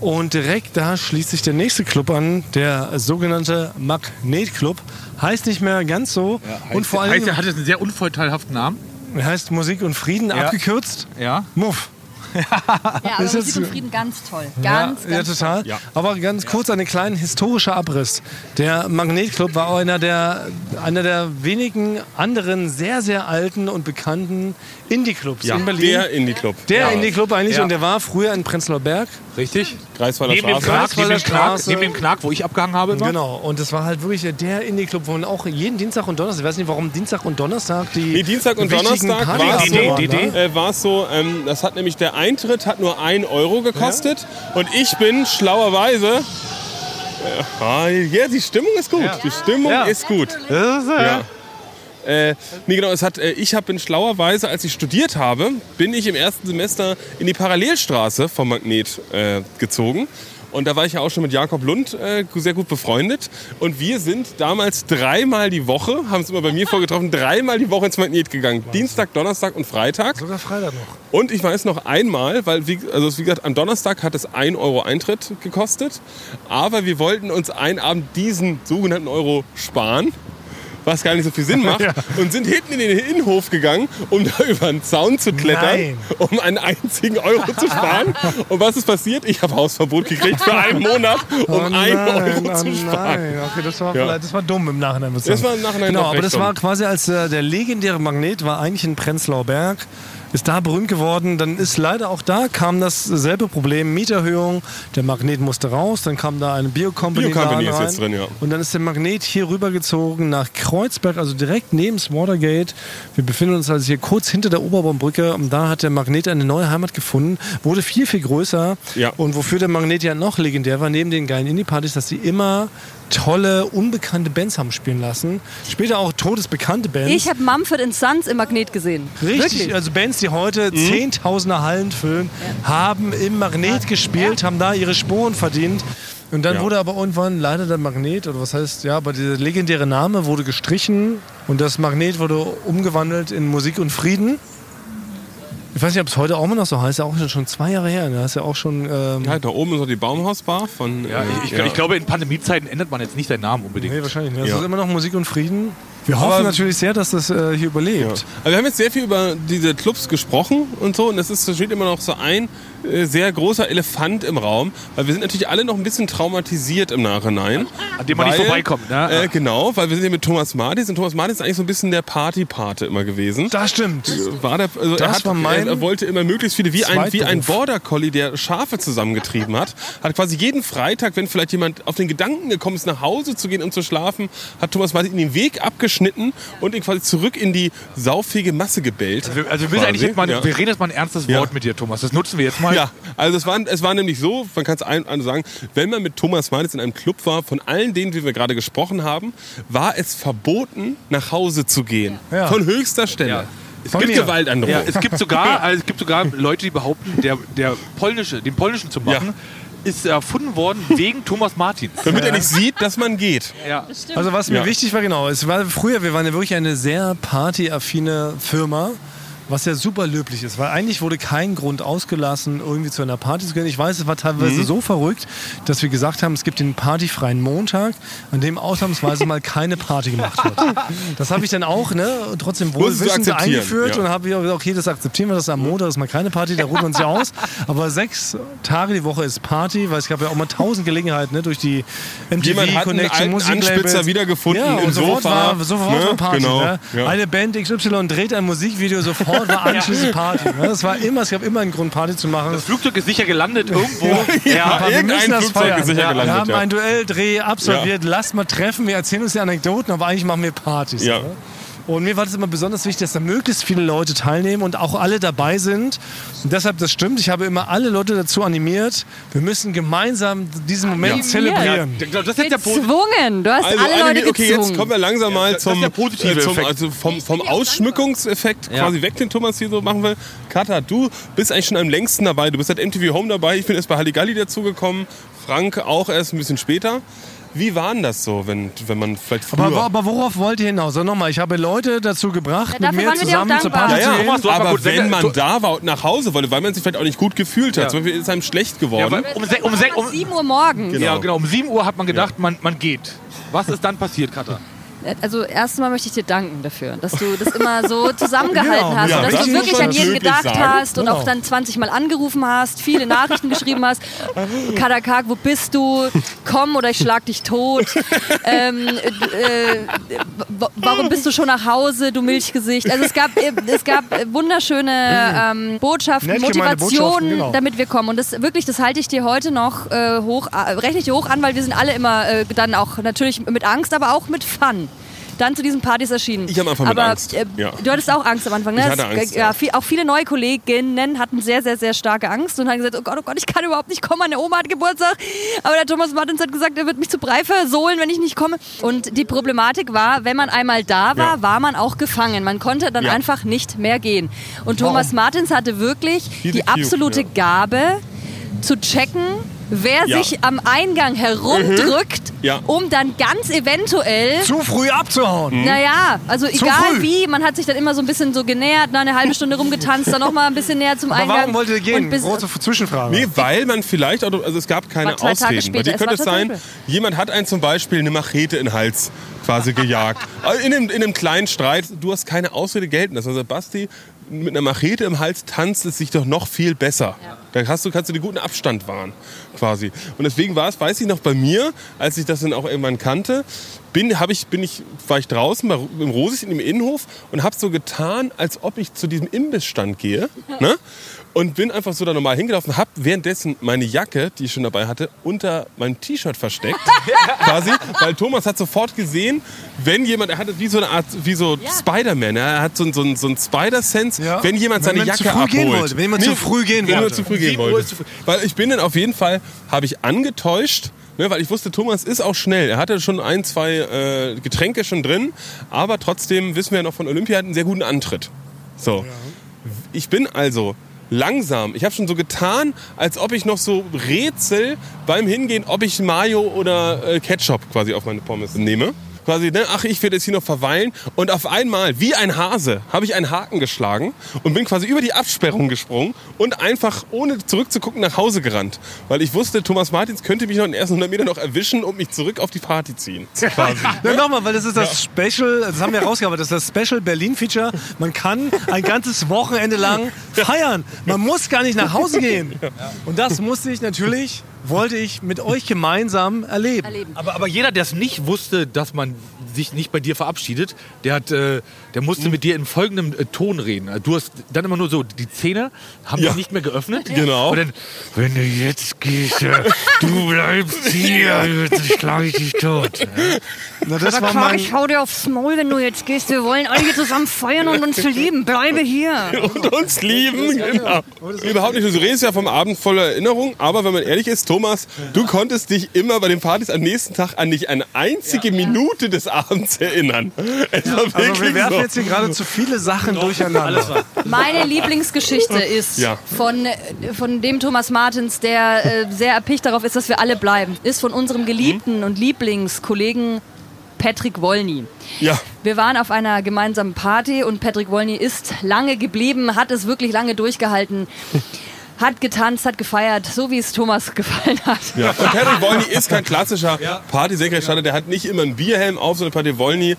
Und direkt da schließt sich der nächste Club an, der sogenannte Magnet Club. Heißt nicht mehr ganz so. und vor allem heißt, er hat jetzt einen sehr unvorteilhaften Namen. Heißt Musik und Frieden, Ja. abgekürzt. Ja. Muff. [laughs] Ja, aber Ist Musik und Frieden ganz toll. Ganz, ja, ja, ganz total. Ja. Aber ganz kurz einen kleinen historischer Abriss. Der Magnetclub war auch einer der, einer der wenigen anderen sehr, sehr alten und bekannten Indie-Clubs Ja, in Berlin. der Indie-Club. Der ja. Indie-Club eigentlich Ja. und der war früher in Prenzlauer Berg. Richtig? Greifswalder Neben dem, Straße. Knack, neben, dem Knack, Straße. neben dem Knack, wo ich abgehangen habe. Immer. Genau. Und das war halt wirklich der Indie-Club, wo man auch jeden Dienstag und Donnerstag, ich weiß nicht warum Dienstag und Donnerstag die Nee, Dienstag und Donnerstag war es ne? äh, war es so, ähm, das hat nämlich der Eintritt hat nur 1 Euro gekostet und ich bin schlauerweise. Äh, ja, die Stimmung ist gut. Die Stimmung Ja. ist gut. Ja. Äh, nee, genau, es hat, äh, ich habe in schlauerweise, als ich studiert habe, bin ich im ersten Semester in die Parallelstraße vom Magnet äh, gezogen. Und da war ich ja auch schon mit Jakob Lund äh, sehr gut befreundet. Und wir sind damals dreimal die Woche, haben es immer bei mir vorgetroffen, dreimal die Woche ins Magnet gegangen. Dienstag, Donnerstag und Freitag. Sogar Freitag noch. Und ich weiß noch einmal, weil, wie, also wie gesagt, am Donnerstag hat es 1 Euro Eintritt gekostet. Aber wir wollten uns einen Abend diesen sogenannten Euro sparen. Was gar nicht so viel Sinn macht. [laughs] Ja. Und sind hinten in den Innenhof gegangen, um da [laughs] über einen Zaun zu klettern, Nein. um einen einzigen Euro zu sparen. [laughs] Und was ist passiert? Ich habe Hausverbot gekriegt für einen Monat, um einen Euro oh zu sparen. nein. Okay, das war, Ja. das war dumm im Nachhinein. Das war im Nachhinein Genau, aber das dumm. war quasi als äh, der legendäre Magnet war eigentlich in Prenzlauer Berg. Ist da berühmt geworden, dann ist leider auch da kam dasselbe Problem, Mieterhöhung, der Magnet musste raus, dann kam da eine Biocompany Biocompany Laden ist rein. jetzt drin, ja. Und dann ist der Magnet hier rübergezogen nach Kreuzberg, also direkt neben das Watergate. Wir befinden uns also hier kurz hinter der Oberbaumbrücke und da hat der Magnet eine neue Heimat gefunden, wurde viel, viel größer. Ja. Und wofür der Magnet ja noch legendär war, neben den geilen Indie-Partys, dass sie immer tolle, unbekannte Bands haben spielen lassen. Später auch todesbekannte Bands. Ich habe Mumford Sons im Magnet gesehen. Richtig, Wirklich. also Bands, die heute Mhm. Zehntausender Hallen füllen, haben im Magnet gespielt, haben da ihre Spuren verdient. Und dann Ja. wurde aber irgendwann leider der Magnet, oder was heißt, ja, aber dieser legendäre Name wurde gestrichen und das Magnet wurde umgewandelt in Musik und Frieden. Ich weiß nicht, ob es heute auch immer noch so heißt. Ist ja auch schon, schon zwei Jahre her. Da ist ja auch schon. Ähm, Ja, da oben ist noch die Baumhausbar von. Ja, äh, ich, ich, ich glaube, in Pandemiezeiten ändert man jetzt nicht seinen Namen unbedingt. nee, wahrscheinlich nicht. Es Ja. ist immer noch Musik und Frieden. Wir hoffen Aber- natürlich sehr, dass das äh, hier überlebt. Ja. Aber wir haben jetzt sehr viel über diese Clubs gesprochen und so und es ist, steht immer noch so ein äh, sehr großer Elefant im Raum, weil wir sind natürlich alle noch ein bisschen traumatisiert im Nachhinein. An dem man nicht Weil, vorbeikommt. Ne? Äh, genau, weil wir sind hier mit Thomas Martis und Thomas Martis ist eigentlich so ein bisschen der Partypate immer gewesen. Das stimmt. War der, also er, Das hat, war mein er, er wollte immer möglichst viele, wie ein, wie ein. Border Collie, der Schafe zusammengetrieben hat, hat quasi jeden Freitag, wenn vielleicht jemand auf den Gedanken gekommen ist, nach Hause zu gehen, um zu schlafen, hat Thomas Martis ihn den Weg abgeschnitten und ihn quasi zurück in die saufige Masse gebellt. Wir- Also wir, eigentlich jetzt mal, ja. wir reden jetzt mal ein ernstes Ja. Wort mit dir, Thomas. Das nutzen wir jetzt mal. Ja, also es war, es war nämlich so, man kann es ein, ein sagen, wenn man mit Thomas Martis in einem Club war, von allen denen, die wir gerade gesprochen haben, war es verboten, nach Hause zu gehen. Ja. Von höchster Stelle. Ja. Es Von gibt mir. Ja, es gibt sogar, also [laughs] es gibt sogar Leute, die behaupten, der, der polnische, den polnischen zu machen, ist erfunden worden [laughs] wegen Thomas Martins. Damit er nicht sieht, dass man geht. Ja. Also was mir Ja. wichtig war, genau, es war früher, wir waren ja wirklich eine sehr partyaffine Firma, was ja super löblich ist, weil eigentlich wurde kein Grund ausgelassen, irgendwie zu einer Party zu gehen. Ich weiß, es war teilweise Mhm. so verrückt, dass wir gesagt haben, es gibt den partyfreien Montag, an dem ausnahmsweise mal [laughs] keine Party gemacht wird. Das habe ich dann auch, ne, trotzdem wohlwissend eingeführt ja. und habe gesagt, okay, das akzeptieren wir, das ist am Montag ist mal keine Party, da ruht man sich aus. Aber sechs Tage die Woche ist Party, weil es gab ja auch mal tausend Gelegenheiten, ne, durch die MTV Jemand hat Connection, Musiklabels. Anspitzer wiedergefunden ja, im und sofort Sofa, War, sofort ne? Party. Genau, Ne? ja. Eine Band XY dreht ein Musikvideo, sofort war [laughs] anschließend Party. Ne? Das war immer, es gab immer einen Grund, Party zu machen. Das Flugzeug ist sicher gelandet irgendwo. [laughs] Ja, Aber wir müssen das Flugzeug feiern. ist sicher ja, gelandet, wir haben ja. einen Duelldreh absolviert. Lasst mal treffen. Wir erzählen uns die Anekdoten, aber eigentlich machen wir Partys. Ja. Ne? Und mir war das immer besonders wichtig, dass da möglichst viele Leute teilnehmen und auch alle dabei sind. Und deshalb, das stimmt, ich habe immer alle Leute dazu animiert, wir müssen gemeinsam diesen Moment Animiert? zelebrieren. Ich glaube, das ist der. Gezwungen. Du hast Also, alle Leute okay, gezwungen. jetzt kommen wir langsam mal zum, positive äh, zum Effekt. also vom, vom Ausschmückungseffekt quasi weg, den Thomas hier so machen will. Kata, du bist eigentlich schon am längsten dabei. Du bist seit MTV Home dabei. Ich bin erst bei Halligalli dazugekommen. Frank auch erst ein bisschen später. Wie war denn das so, wenn, wenn man vielleicht früher... Aber, aber worauf wollt ihr hinaus? Also nochmal, ich habe Leute dazu gebracht, Ja, mit mir waren zusammen zur dankbar. Party ja, zu ja, mal aber gut- wenn man du- da war und nach Hause wollte, weil man sich vielleicht auch nicht gut gefühlt hat, Ja. zum Beispiel ist einem schlecht Ja, geworden. weil um, se- um, se- um, 7 Uhr morgens. Genau. ja, genau. Um 7 Uhr hat man gedacht, man, man geht. Was ist dann passiert, Katha? Also erstmal möchte ich dir danken dafür, dass du das immer so [laughs] zusammengehalten Genau, hast ja, und dass das du wirklich an jeden gedacht sagen. hast und Genau. auch dann 20 Mal angerufen hast, viele Nachrichten geschrieben hast. [laughs] Kadakak, wo bist du? Komm oder ich schlag dich tot. ähm, äh, warum bist du schon nach Hause, du Milchgesicht? Also es gab, es gab wunderschöne ähm, Botschaften, Nett Motivationen, genau. damit wir kommen. Und das wirklich, das halte ich dir heute noch äh, hoch, äh, rechne ich dir hoch an, weil wir sind alle immer äh, dann auch natürlich mit Angst, aber auch mit Fun. Dann zu diesen Partys erschienen. Ich am Anfang aber, Angst, Äh, ja. Du hattest auch Angst am Anfang, ne? Ich hatte Angst, ja, viel, auch viele neue Kolleginnen hatten sehr, sehr, sehr starke Angst und haben gesagt, oh Gott, oh Gott, ich kann überhaupt nicht kommen, meine Oma hat Geburtstag. Aber der Thomas Martins hat gesagt, er wird mich zu Brei versohlen, wenn ich nicht komme. Und die Problematik war, wenn man einmal da war, Ja. war man auch gefangen. Man konnte dann einfach nicht mehr gehen. Und Thomas Martins hatte wirklich die absolute. Gabe, zu checken, wer Ja. sich am Eingang herumdrückt, Ja. um dann ganz eventuell Zu früh abzuhauen. naja, also egal früh. wie, man hat sich dann immer so ein bisschen so genähert, na, eine halbe Stunde rumgetanzt, dann nochmal ein bisschen näher zum Aber Eingang. warum wollt ihr gehen? Und bis, Große Zwischenfrage. Nee, weil man vielleicht, auch, also es gab keine War zwei Tage Ausreden. Bei später, dir es könnte es sein, jemand hat einen zum Beispiel eine Machete in den Hals quasi gejagt. Also [laughs] in, einem, in einem kleinen Streit, du hast keine Ausrede gelten lassen. Also Basti, mit einer Machete im Hals tanzt es sich doch noch viel besser. Da hast du, kannst du den guten Abstand wahren, quasi. Und deswegen war es, weiß ich noch, bei mir, als ich das dann auch irgendwann kannte, bin, ich, bin ich, war ich draußen bei, im Rosis in dem Innenhof und habe so getan, als ob ich zu diesem Imbissstand gehe. Ne? Und bin einfach so da normal hingelaufen, habe währenddessen meine Jacke, die ich schon dabei hatte, unter meinem T-Shirt versteckt. [laughs] quasi, weil Thomas hat sofort gesehen, wenn jemand, er hatte wie so eine Art, wie so Spider-Man, er hat so, ein- so, ein- so ein Spider-Sense, Ja. wenn jemand Wenn seine man Jacke abholt. wollte, wenn jemand zu früh gehen wenn jemand wollte. zu früh gehen wollte. früh. Weil ich bin dann auf jeden Fall, habe ich angetäuscht, ne, weil ich wusste, Thomas ist auch schnell. Er hatte schon ein, zwei äh, Getränke schon drin, aber trotzdem wissen wir ja noch von Olympia, er hat einen sehr guten Antritt. So. Ich bin also langsam. Ich habe schon so getan, als ob ich noch so rätsel beim Hingehen, ob ich Mayo oder äh, Ketchup quasi auf meine Pommes nehme. Quasi, ne, ach, ich werde jetzt hier noch verweilen. Und auf einmal, wie ein Hase, habe ich einen Haken geschlagen und bin quasi über die Absperrung gesprungen und einfach ohne zurückzugucken nach Hause gerannt. Weil ich wusste, Thomas Martins könnte mich noch in den ersten 100 Metern noch erwischen und mich zurück auf die Party ziehen. [laughs] Quasi. Ja, nochmal, weil das ist das Special, das haben wir herausgearbeitet, das ist das Special Berlin-Feature. Man kann ein ganzes Wochenende lang feiern. Man muss gar nicht nach Hause gehen. Und das musste ich natürlich, wollte ich mit euch gemeinsam erleben. erleben. Aber, aber jeder, der es nicht wusste, dass man sich nicht bei dir verabschiedet, der, hat, äh, der musste mit dir in folgendem äh, Ton reden. Du hast dann immer nur so, die Zähne haben Ja. sich nicht mehr geöffnet. Genau. Und dann, wenn du jetzt gehst, äh, [laughs] du bleibst hier, jetzt schlage ich dich tot. Na, das war Clark, mein, ich hau dir aufs Maul, wenn du jetzt gehst. Wir wollen alle hier zusammen feiern und uns lieben. Bleibe hier. und uns lieben. Genau. Überhaupt nicht. Du redest ja vom Abend voller Erinnerung, aber wenn man ehrlich ist, Thomas, du konntest dich immer bei den Partys am nächsten Tag an nicht eine einzige Minute des Abends erinnern. Es war also wir wirklich werfen so. Jetzt hier gerade zu viele Sachen durcheinander. Meine Lieblingsgeschichte [laughs] ist Ja. von, von dem Thomas Martins, der äh, sehr erpicht darauf ist, dass wir alle bleiben. Ist von unserem geliebten und Lieblingskollegen Patrick Wolny. Ja, Wir waren auf einer gemeinsamen Party und Patrick Wolny ist lange geblieben, hat es wirklich lange durchgehalten. [laughs] Hat getanzt, hat gefeiert, so wie es Thomas [laughs] gefallen hat. ja. Und Patrick Wolny ist kein klassischer Partysekretär. Der hat nicht immer einen Bierhelm auf, sondern Patrick Wolny,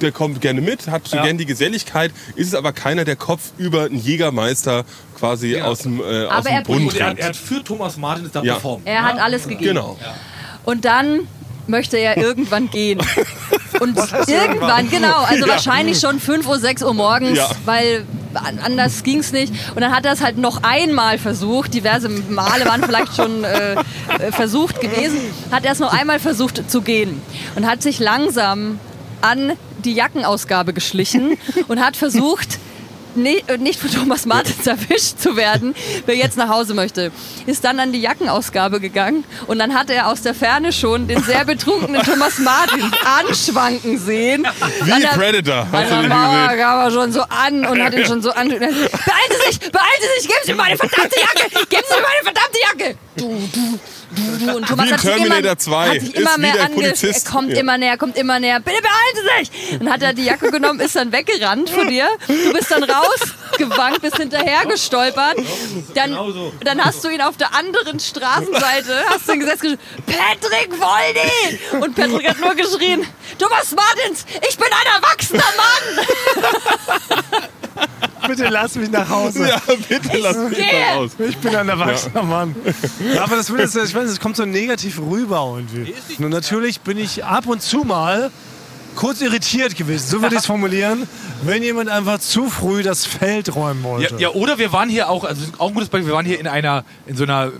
der kommt gerne mit, hat so gerne die Geselligkeit, ist es aber keiner, der Kopf über einen Jägermeister quasi aus dem, äh, aus Aber dem er- Brunnen er, er hat für Thomas Martin da Ja. performt. Er hat alles gegeben. Genau. Und dann möchte er irgendwann gehen. [laughs] Und irgendwann, genau, also wahrscheinlich schon 5 Uhr, 6 Uhr morgens, Ja. weil an- anders ging es nicht. Und dann hat er es halt noch einmal versucht, diverse Male waren vielleicht schon äh, äh, versucht gewesen, hat er es noch einmal versucht zu gehen und hat sich langsam an die Jackenausgabe geschlichen [laughs] und hat versucht, ne- nicht von Thomas Martins erwischt zu werden, wer jetzt nach Hause möchte. Ist dann an die Jackenausgabe gegangen und dann hat er aus der Ferne schon den sehr betrunkenen [laughs] Thomas Martins anschwanken sehen. Wie An der- Predator. An Hast du der Mauer kam er schon so an und hat ihn schon so an. Beeilen Sie sich, beeilen Sie sich, geben Sie mir meine verdammte Jacke, geben Sie mir meine verdammte Jacke. Du, du, du, du. Und Thomas hat sich immer, 2. hat sich immer mehr der ange... Polizist. Er kommt Ja. immer näher, kommt immer näher. Bitte beeilen Sie sich. Dann hat er die Jacke genommen, ist dann weggerannt von dir. Du bist dann rausgewankt, bist hinterher gestolpert. Dann, dann hast du ihn auf der anderen Straßenseite, hast du ihn gesetzt Patrick Wolny! Und Patrick hat nur geschrien, Thomas Martins, ich bin ein erwachsener Mann! Bitte lass mich nach Hause. Ja, bitte lass mich mal raus. Ich bin ein erwachsener Mann. Ja, aber das jetzt, ich weiß, es kommt so negativ rüber irgendwie. Nur natürlich bin ich ab und zu mal kurz irritiert gewesen, so würde ich es formulieren, wenn jemand einfach zu früh das Feld räumen Ja, wollte. ja, oder wir waren hier auch, also auch ein gutes Beispiel, wir waren hier in einer, in so einer,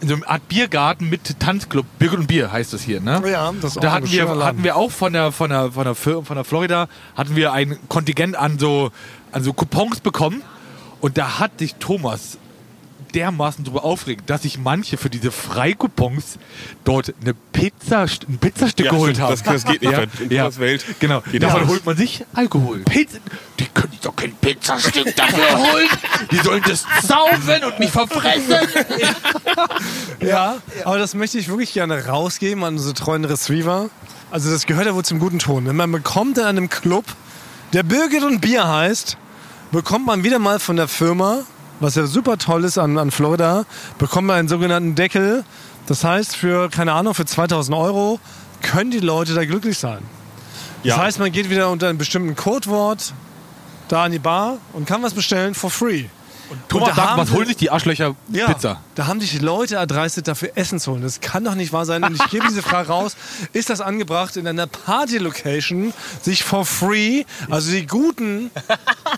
in so einer Art Biergarten mit Tanzclub. Bier und Bier heißt das hier, ne? Ja, das ist auch Da ein hatten wir, hatten wir auch von der, von der, von der, von der Florida, hatten wir ein Kontingent an so, an so Coupons bekommen. Und da hat sich Thomas dermaßen drüber aufgeregt, dass sich manche für diese Freikupons dort eine Pizza, ein Pizzastück Ja, geholt haben. das- das geht nicht ja, in ja, Welt. Genau. Geht Davon holt man sich Alkohol. Pizza, die können doch kein Pizzastück dafür [laughs] holen. Die sollen das saufen und mich verfressen. [laughs] Ja, aber das möchte ich wirklich gerne rausgeben an unsere treuen Receiver. Also das gehört ja wohl zum guten Ton. Wenn man bekommt in einem Club, der Birgit und Bier heißt, bekommt man wieder mal von der Firma, was ja super toll ist an, an Florida, bekommt man einen sogenannten Deckel. Das heißt, für, keine Ahnung, für 2000 Euro können die Leute da glücklich sein. Das Ja. heißt, man geht wieder unter einem bestimmten Codewort da an die Bar und kann was bestellen for free. Thomas da sagt, was holen sich die Arschlöcher Ja, Pizza? da haben sich Leute erdreistet, dafür Essen zu holen. Das kann doch nicht wahr sein. Und ich gebe diese Frage raus. Ist das angebracht, in einer Party-Location sich for free, also die guten,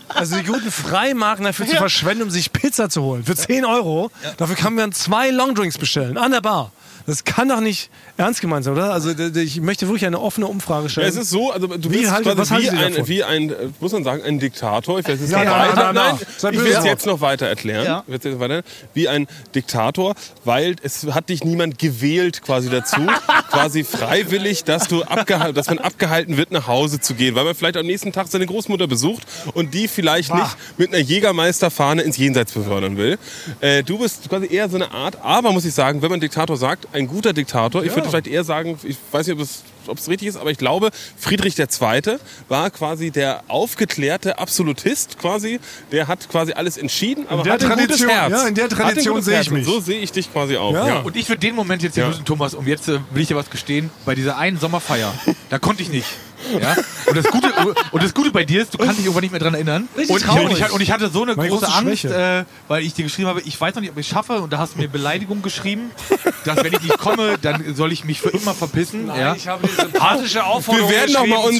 also die guten Freimarken dafür zu verschwenden, um sich Pizza zu holen? Für 10 Euro. Dafür kann man zwei Longdrinks bestellen. An der Bar. Das kann doch nicht ernst gemeint sein, oder? Also ich möchte wirklich eine offene Umfrage Ja, stellen. es ist so, also du Wie bist quasi was wie ein, wie ein, äh, muss man sagen, ein Diktator. Ich werde es jetzt Ja, noch ja, weiter, ja, nein, ja. Ich will es jetzt noch weiter erklären. Ja. Wie ein Diktator, weil es hat dich niemand gewählt quasi dazu, [laughs] quasi freiwillig, dass du abgehalten, dass man abgehalten wird, nach Hause zu gehen, weil man vielleicht am nächsten Tag seine Großmutter besucht und die vielleicht Ah. nicht mit einer Jägermeisterfahne ins Jenseits befördern will. Äh, du bist quasi eher so eine Art, aber muss ich sagen, wenn man Diktator sagt, ein guter Diktator, ich würde vielleicht eher sagen, ich weiß nicht, ob es ob es richtig ist, aber ich glaube, Friedrich II. war quasi der aufgeklärte Absolutist quasi. Der hat quasi alles entschieden, aber der hat ein gutes Tradition- Herz. ja, in der Tradition sehe ich mich. So sehe ich dich quasi auch. Ja. Ja. Und ich würde den Moment jetzt hier Ja. lösen, Thomas, und jetzt äh, will ich dir was gestehen. Bei dieser einen Sommerfeier, da konnte ich nicht. Ja? Und, das Gute, und das Gute bei dir ist, du kannst dich irgendwann nicht mehr dran erinnern. Richtig und, ich, traurig. und, ich, und ich hatte so eine Meine große große Angst, äh, weil ich dir geschrieben habe, ich weiß noch nicht, ob ich es schaffe. Und da hast du mir Beleidigung geschrieben, dass wenn ich nicht komme, dann soll ich mich für immer verpissen. [laughs] ja? Ich habe die sympathische Aufforderung Wir werden noch mal geschrieben,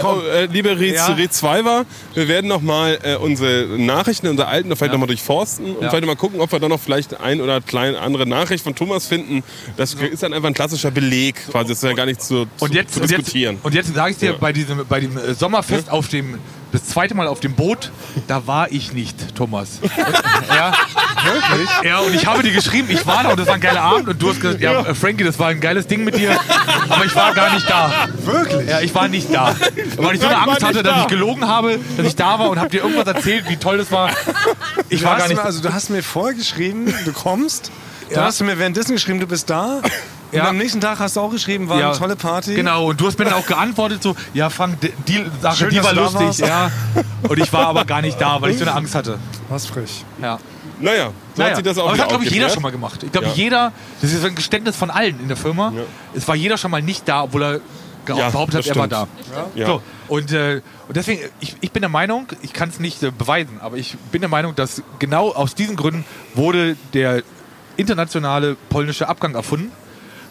zur unsere, äh, äh, liebe Red, Ja. Red 2 war, wir werden noch mal äh, unsere Nachrichten, unsere alten, vielleicht noch mal durchforsten und Ja. vielleicht mal gucken, ob wir da noch vielleicht ein oder kleine andere Nachricht von Thomas finden. Das ist dann einfach ein klassischer Beleg, quasi. Das ist ja gar nicht zu, zu, Und jetzt, zu und jetzt, diskutieren. und jetzt sage ich dir, Ja. bei diesem, bei dem äh, Sommerfest auf dem, das zweite Mal auf dem Boot, da war ich nicht, Thomas. Und, ja, wirklich? Ja, und ich habe dir geschrieben, ich war da und das war ein geiler Abend und du hast gesagt, ja, äh, Frankie, das war ein geiles Ding mit dir, aber ich war gar nicht da. Wirklich? Ja, ich war nicht da. [laughs] Weil ich so eine Angst hatte, dass da. ich gelogen habe, dass ich da war und habe dir irgendwas erzählt, wie toll das war. Ich Du war gar nicht mir, also du hast mir vorher geschrieben, du kommst. Dann Ja. hast du mir währenddessen geschrieben, du bist da. Und Ja. am nächsten Tag hast du auch geschrieben, war Ja. eine tolle Party. Genau, und du hast mir dann auch geantwortet so, ja Frank, die- Sache, Schön, die war lustig, ja. Und ich war aber gar nicht da, weil ich so eine Angst hatte. Was frisch. Ja. Naja, so Naja, hat sich das auch aber das hat, glaube ich, jeder schon mal gemacht. Ich glaube, Ja. jeder, das ist ein Geständnis von allen in der Firma. Ja. Es war jeder schon mal nicht da, obwohl er Ja, behauptet hat, er war da. So, und, äh, und deswegen, ich, ich bin der Meinung, ich kann es nicht äh, beweisen, aber ich bin der Meinung, dass genau aus diesen Gründen wurde der internationale polnische Abgang erfunden,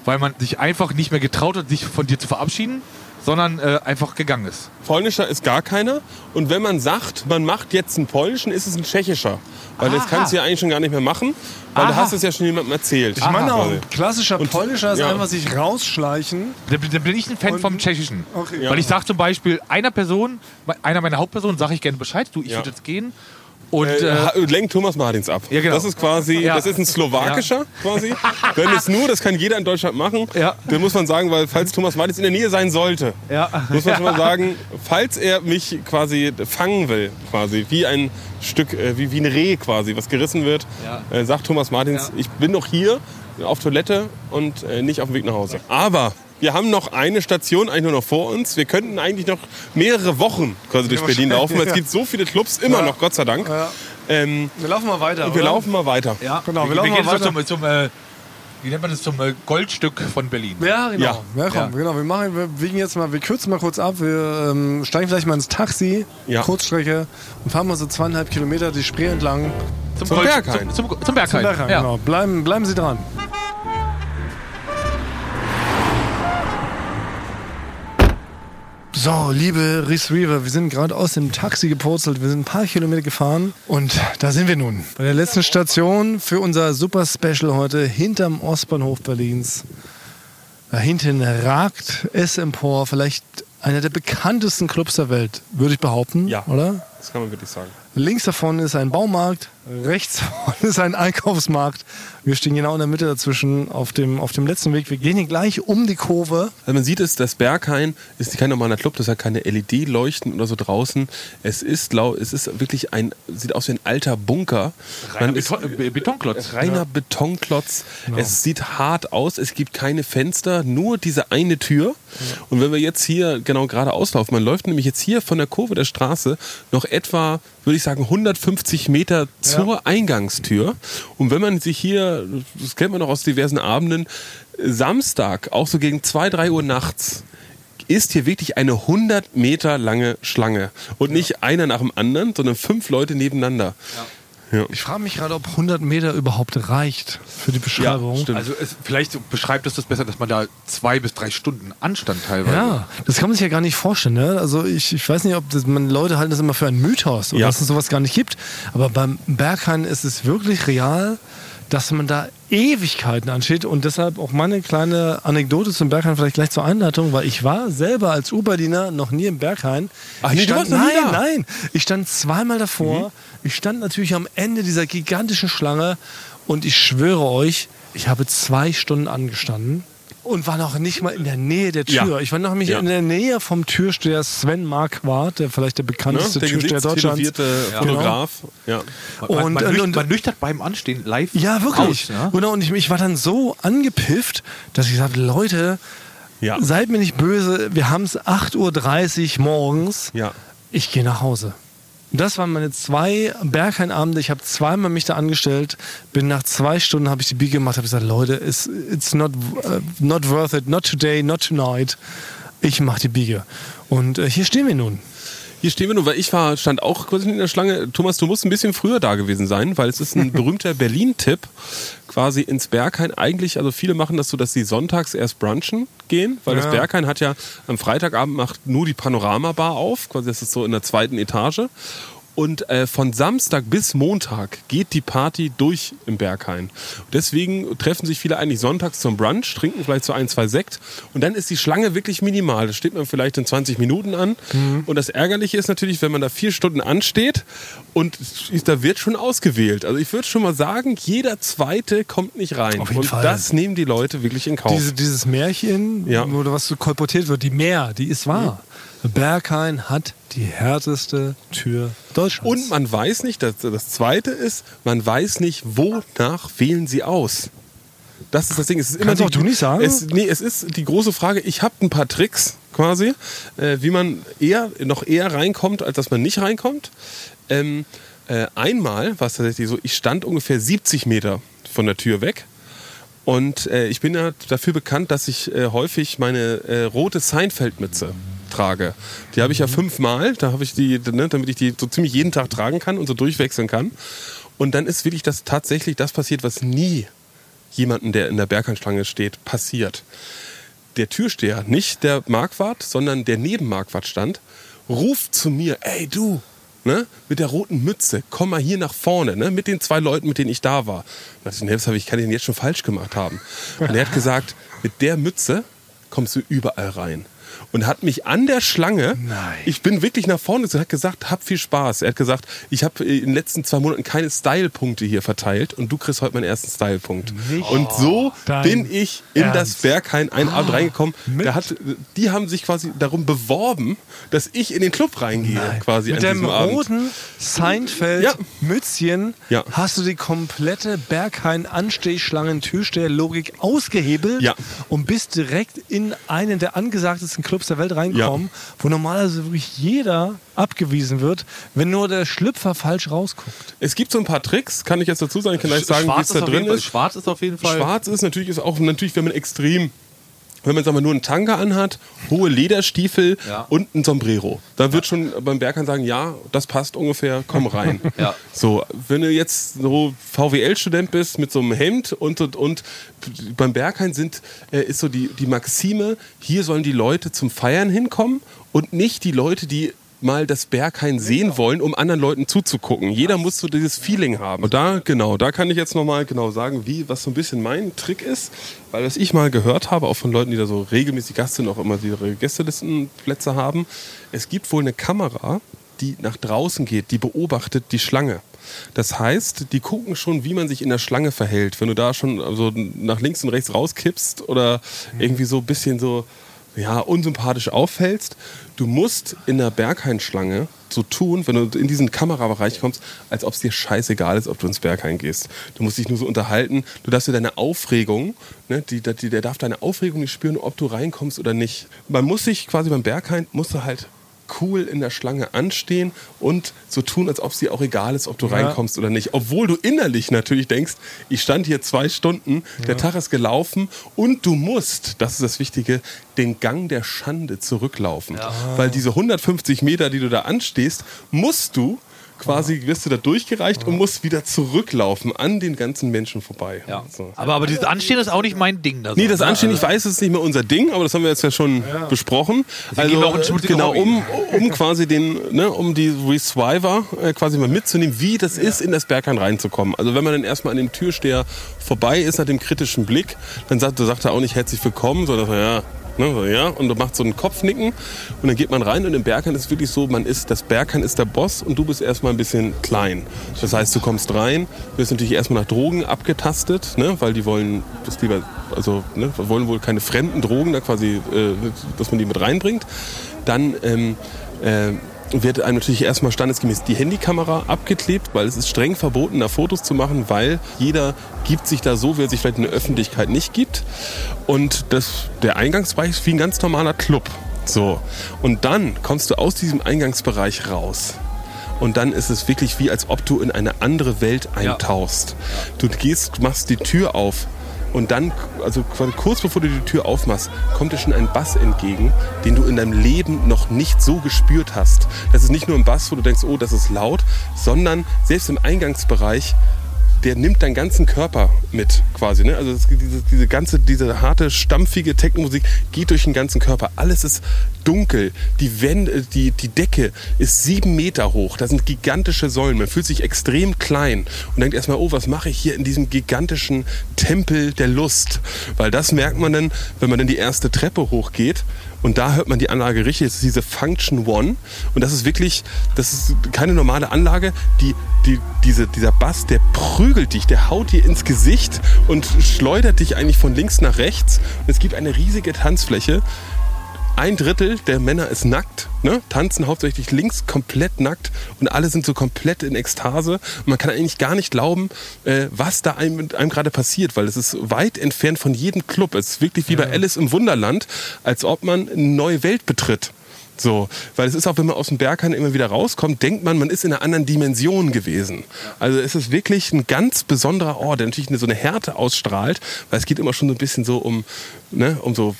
weil man sich einfach nicht mehr getraut hat, sich von dir zu verabschieden, sondern äh, einfach gegangen ist. Polnischer ist gar keiner. Und wenn man sagt, man macht jetzt einen polnischen, ist es ein tschechischer. Weil das Aha. kannst du ja eigentlich schon gar nicht mehr machen, weil du Aha. hast es ja schon jemandem erzählt. Ich meine auch, klassischer polnischer ist ja. einfach sich rausschleichen. Da bin, da bin ich ein Fan Und- vom Tschechischen. Okay. Weil ich sage zum Beispiel einer Person, einer meiner Hauptpersonen, sage ich gerne Bescheid, du, ich Ja. würde jetzt gehen. Und Äh, äh, lenkt Thomas Martins ab. Ja, genau. Das ist quasi, Ja. das ist ein slowakischer quasi. Wenn es nur, das kann jeder in Deutschland machen. Ja. Dann muss man sagen, weil falls Thomas Martins in der Nähe sein sollte, ja. muss man schon mal sagen, falls er mich quasi fangen will, quasi wie ein Stück, äh, wie, wie ein Reh quasi, was gerissen wird, Ja. äh, sagt Thomas Martins, ich bin noch hier auf Toilette und äh, nicht auf dem Weg nach Hause. Aber wir haben noch eine Station eigentlich nur noch vor uns. Wir könnten eigentlich noch mehrere Wochen quasi durch Berlin laufen, weil es gibt so viele Clubs immer noch, Gott sei Dank. Ja. Ähm, Wir laufen mal weiter. wir oder? laufen mal weiter. ja. Genau, wir laufen gehen mal so zum, zum äh, wie nennt man das, zum äh, Goldstück von Berlin. Ja, genau. Ja. Ja, komm, Ja. genau. Wir machen, wir wiegen jetzt mal, wir kürzen mal kurz ab. Wir ähm, steigen vielleicht mal ins Taxi, Ja. Kurzstrecke und fahren mal so zweieinhalb Kilometer die Spree entlang Zum, Zum Berghain. Zum, zum, zum Berghain. zum Berghain. ja. Genau. Bleiben, bleiben Sie dran. So, liebe Retriever, wir sind gerade aus dem Taxi gepurzelt. Wir sind ein paar Kilometer gefahren und da sind wir nun. Bei der letzten Station für unser Super Special heute hinterm Ostbahnhof Berlins. Da hinten ragt es empor, vielleicht einer der bekanntesten Clubs der Welt, würde ich behaupten, Ja. oder? Das kann man wirklich sagen. Links davon ist ein Baumarkt, rechts [laughs] davon ist ein Einkaufsmarkt. Wir stehen genau in der Mitte dazwischen auf dem, auf dem letzten Weg. Wir gehen hier gleich um die Kurve. Also man sieht es, das Berghain ist kein normaler Club, das hat keine LED-Leuchten oder so draußen. Es ist, lau- es ist wirklich ein, sieht aus wie ein alter Bunker. Reiner ist- Beton, äh, Betonklotz. reiner Betonklotz. Genau. Es sieht hart aus, es gibt keine Fenster, nur diese eine Tür. Und wenn wir jetzt hier genau gerade auslaufen, man läuft nämlich jetzt hier von der Kurve der Straße noch etwa, würde ich sagen, 150 Meter zur Eingangstür. Und wenn man sich hier, das kennt man noch aus diversen Abenden, Samstag, auch so gegen 2, 3 Uhr nachts, ist hier wirklich eine 100 Meter lange Schlange. Und nicht einer nach dem anderen, sondern fünf Leute nebeneinander. Ich frage mich gerade, ob 100 Meter überhaupt reicht für die Beschreibung. stimmt. Also es, vielleicht beschreibt es das besser, dass man da zwei bis drei Stunden anstand teilweise. Ja, das kann man sich ja gar nicht vorstellen. Ne? Also ich, ich weiß nicht, ob das, man, Leute halten das immer für einen Mythos oder Ja. dass es sowas gar nicht gibt. Aber beim Berghain ist es wirklich real, dass man da Ewigkeiten ansteht. Und deshalb auch meine kleine Anekdote zum Berghain vielleicht gleich zur Einleitung, weil ich war selber als Uberdiener noch nie im Berghain. Ach ich stand, nein, nein. Ich stand zweimal davor. Mhm. Ich stand natürlich am Ende dieser gigantischen Schlange und ich schwöre euch, ich habe zwei Stunden angestanden und war noch nicht mal in der Nähe der Tür. Ja. Ich war noch nicht Ja. in der Nähe vom Türsteher Sven Marquardt, der vielleicht der Ne? bekannteste Der Türsteher Deutschlands. gesichtstätowierte Fotograf. Ja. Man, Und- man, man, und- nücht- und- man nüchtert beim Anstehen live Ja, wirklich. aus. Ja? Genau, und ich, ich war dann so angepifft, dass ich sagte, Leute, Ja. seid mir nicht böse, wir haben es 8.30 Uhr morgens. Ja. Ich gehe nach Hause. Das waren meine zwei Berghainabende. Ich habe zweimal mich da angestellt. Bin nach zwei Stunden habe ich die Biege gemacht. Habe gesagt, Leute, it's, it's not, uh, not worth it. Not today, not tonight. Ich mache die Biege. Und äh, hier stehen wir nun. Hier stehen wir nur, weil ich war, stand auch kurz in der Schlange. Thomas, du musst ein bisschen früher da gewesen sein, weil es ist ein [laughs] berühmter Berlin-Tipp, quasi ins Berghain. Eigentlich, also viele machen das so, dass sie sonntags erst brunchen gehen, weil das Ja. Berghain hat ja am Freitagabend macht nur die Panoramabar auf, quasi das ist so in der zweiten Etage. Und äh, von Samstag bis Montag geht die Party durch im Berghain. Deswegen treffen sich viele eigentlich sonntags zum Brunch, trinken vielleicht so ein, zwei Sekt und dann ist die Schlange wirklich minimal. Da steht man vielleicht in 20 Minuten an. Und das Ärgerliche ist natürlich, wenn man da vier Stunden ansteht und da wird schon ausgewählt. Also ich würde schon mal sagen, jeder Zweite kommt nicht rein. Auf jeden und Fall. das nehmen die Leute wirklich in Kauf. Diese, dieses Märchen, Ja. oder was so kolportiert wird, die Meer, die ist wahr. Berghain hat die härteste Tür Deutschlands. Und man weiß nicht, das, das Zweite ist, man weiß nicht, wonach wählen sie aus. Das ist das Ding. Es ist immer Kannst auch du nicht sagen? Es, nee, es ist die große Frage. Ich habe ein paar Tricks quasi, äh, wie man eher noch eher reinkommt, als dass man nicht reinkommt. Ähm, äh, einmal war es tatsächlich so, ich stand ungefähr 70 Meter von der Tür weg. Und äh, ich bin ja dafür bekannt, dass ich äh, häufig meine äh, rote Seinfeld-Mütze trage. Die habe ich ja fünfmal, da habe ich die, ne, damit ich die so ziemlich jeden Tag tragen kann und so durchwechseln kann. Und dann ist wirklich das tatsächlich das passiert, was nie jemanden, der in der Berghainschlange steht, passiert. Der Türsteher, nicht der Marquardt, sondern der neben Marquardt stand, ruft zu mir, ey du, ne, mit der roten Mütze, komm mal hier nach vorne, ne, mit den zwei Leuten, mit denen ich da war. Und da dachte ich, nee, hab ich, kann denn jetzt schon falsch gemacht haben? Und er hat gesagt, mit der Mütze kommst du überall rein. Und hat mich an der Schlange, Nein. ich bin wirklich nach vorne und hat gesagt, hab viel Spaß. Er hat gesagt, ich habe in den letzten zwei Monaten keine Style-Punkte hier verteilt und du kriegst heute meinen ersten Style-Punkt. Und so dein bin ich in das Ernst? Berghain ein Abend reingekommen. mit- Da hat, die haben sich quasi darum beworben, dass ich in den Club reingehe, quasi Mit an dem diesem Abend. roten Seinfeld-Mützchen Ja. hast du die komplette Berghain-Anstehschlangen-Türsteher-Logik ausgehebelt Ja. und bist direkt in einen der angesagtesten Clubs der Welt reingekommen, wo normalerweise wirklich jeder abgewiesen wird, wenn nur der Schlüpfer falsch rausguckt. Es gibt so ein paar Tricks, kann ich jetzt dazu sagen, ich kann gleich sagen, wie Schwarz es da drin ist. Schwarz ist auf jeden Fall. Schwarz ist natürlich ist auch natürlich, wenn man extrem, wenn man sagen wir, nur einen Tanga anhat, hohe Lederstiefel Ja. und ein Sombrero. Da wird schon beim Berghahn sagen, ja, das passt ungefähr, komm rein. [laughs] Ja. So, wenn du jetzt so VWL-Student bist mit so einem Hemd und, und, und beim Berghain sind, äh, ist so die, die Maxime, hier sollen die Leute zum Feiern hinkommen und nicht die Leute, die mal das Berghain sehen wollen, um anderen Leuten zuzugucken. Jeder muss so dieses Feeling haben. Und da, genau, da kann ich jetzt nochmal genau sagen, wie, was so ein bisschen mein Trick ist, weil was ich mal gehört habe, auch von Leuten, die da so regelmäßig Gast sind, auch immer ihre Gästelistenplätze haben, es gibt wohl eine Kamera, die nach draußen geht, die beobachtet die Schlange. Das heißt, die gucken schon, wie man sich in der Schlange verhält. Wenn du da schon so nach links und rechts rauskippst oder irgendwie so ein bisschen so ja, unsympathisch auffällst, du musst in der Berghain-Schlange so tun, wenn du in diesen Kamerabereich kommst, als ob es dir scheißegal ist, ob du ins Berghain gehst. Du musst dich nur so unterhalten. Du darfst dir deine Aufregung, ne, die, die, der darf deine Aufregung nicht spüren, ob du reinkommst oder nicht. Man muss sich quasi beim Berghain, musst du halt cool in der Schlange anstehen und so tun, als ob es dir auch egal ist, ob du reinkommst oder nicht. Obwohl du innerlich natürlich denkst, ich stand hier zwei Stunden, der Tag ist gelaufen und du musst, das ist das Wichtige, den Gang der Schande zurücklaufen. Weil diese 150 Meter, die du da anstehst, musst du quasi, wirst du da durchgereicht und musst wieder zurücklaufen an den ganzen Menschen vorbei. Ja. So. Aber, aber dieses Anstehen ist auch nicht mein Ding. Da Nee, das? Anstehen, ich weiß, es ist nicht mehr unser Ding, aber das haben wir jetzt ja schon besprochen. gehen wir auch Also genau, um, um quasi den, ne, um die Reswiver äh, quasi mal mitzunehmen, wie das ist, in das Berghain reinzukommen. Also wenn man dann erstmal an dem Türsteher vorbei ist, nach dem kritischen Blick, dann sagt, sagt er auch nicht herzlich willkommen, sondern ja, Ne, ja, und du machst so ein Kopfnicken und dann geht man rein und im Berghain ist es wirklich so, man ist, das Berghain ist der Boss und du bist erstmal ein bisschen klein. Das heißt, du kommst rein, wirst natürlich erstmal nach Drogen abgetastet, ne, weil die wollen das lieber, also ne, wollen wohl keine fremden Drogen da quasi, äh, dass man die mit reinbringt. Dann ähm, äh, wird einem natürlich erstmal standesgemäß die Handykamera abgeklebt, weil es ist streng verboten, da Fotos zu machen, weil jeder gibt sich da so, wie er sich vielleicht in der Öffentlichkeit nicht gibt. Und das, der Eingangsbereich ist wie ein ganz normaler Club. So. Und dann kommst du aus diesem Eingangsbereich raus. Und dann ist es wirklich wie, als ob du in eine andere Welt eintauchst. Du gehst, machst die Tür auf und dann, also kurz bevor du die Tür aufmachst, kommt dir schon ein Bass entgegen, den du in deinem Leben noch nicht so gespürt hast. Das ist nicht nur ein Bass, wo du denkst, oh, das ist laut, sondern selbst im Eingangsbereich der nimmt deinen ganzen Körper mit quasi. Ne? Also das, diese, diese ganze, diese harte, stampfige Technomusik geht durch den ganzen Körper. Alles ist dunkel. Die Wände, die, die Decke ist sieben Meter hoch. Da sind gigantische Säulen. Man fühlt sich extrem klein und denkt erstmal, oh, was mache ich hier in diesem gigantischen Tempel der Lust? Weil das merkt man dann, wenn man dann die erste Treppe hochgeht und da hört man die Anlage richtig. Das ist diese Function One. Und das ist wirklich, das ist keine normale Anlage. Die, die, diese, dieser Bass, der prügelt dich, der haut dir ins Gesicht und schleudert dich eigentlich von links nach rechts. Und es gibt eine riesige Tanzfläche. Ein Drittel der Männer ist nackt, ne? tanzen hauptsächlich links komplett nackt und alle sind so komplett in Ekstase. Und man kann eigentlich gar nicht glauben, äh, was da einem, einem gerade passiert, weil es ist weit entfernt von jedem Club. Es ist wirklich wie bei Alice im Wunderland, als ob man eine neue Welt betritt. So, weil es ist auch, wenn man aus dem Berghain immer wieder rauskommt, denkt man, man ist in einer anderen Dimension gewesen. Also es ist wirklich ein ganz besonderer Ort, der natürlich eine, so eine Härte ausstrahlt, weil es geht immer schon so ein bisschen so um, ne, um so,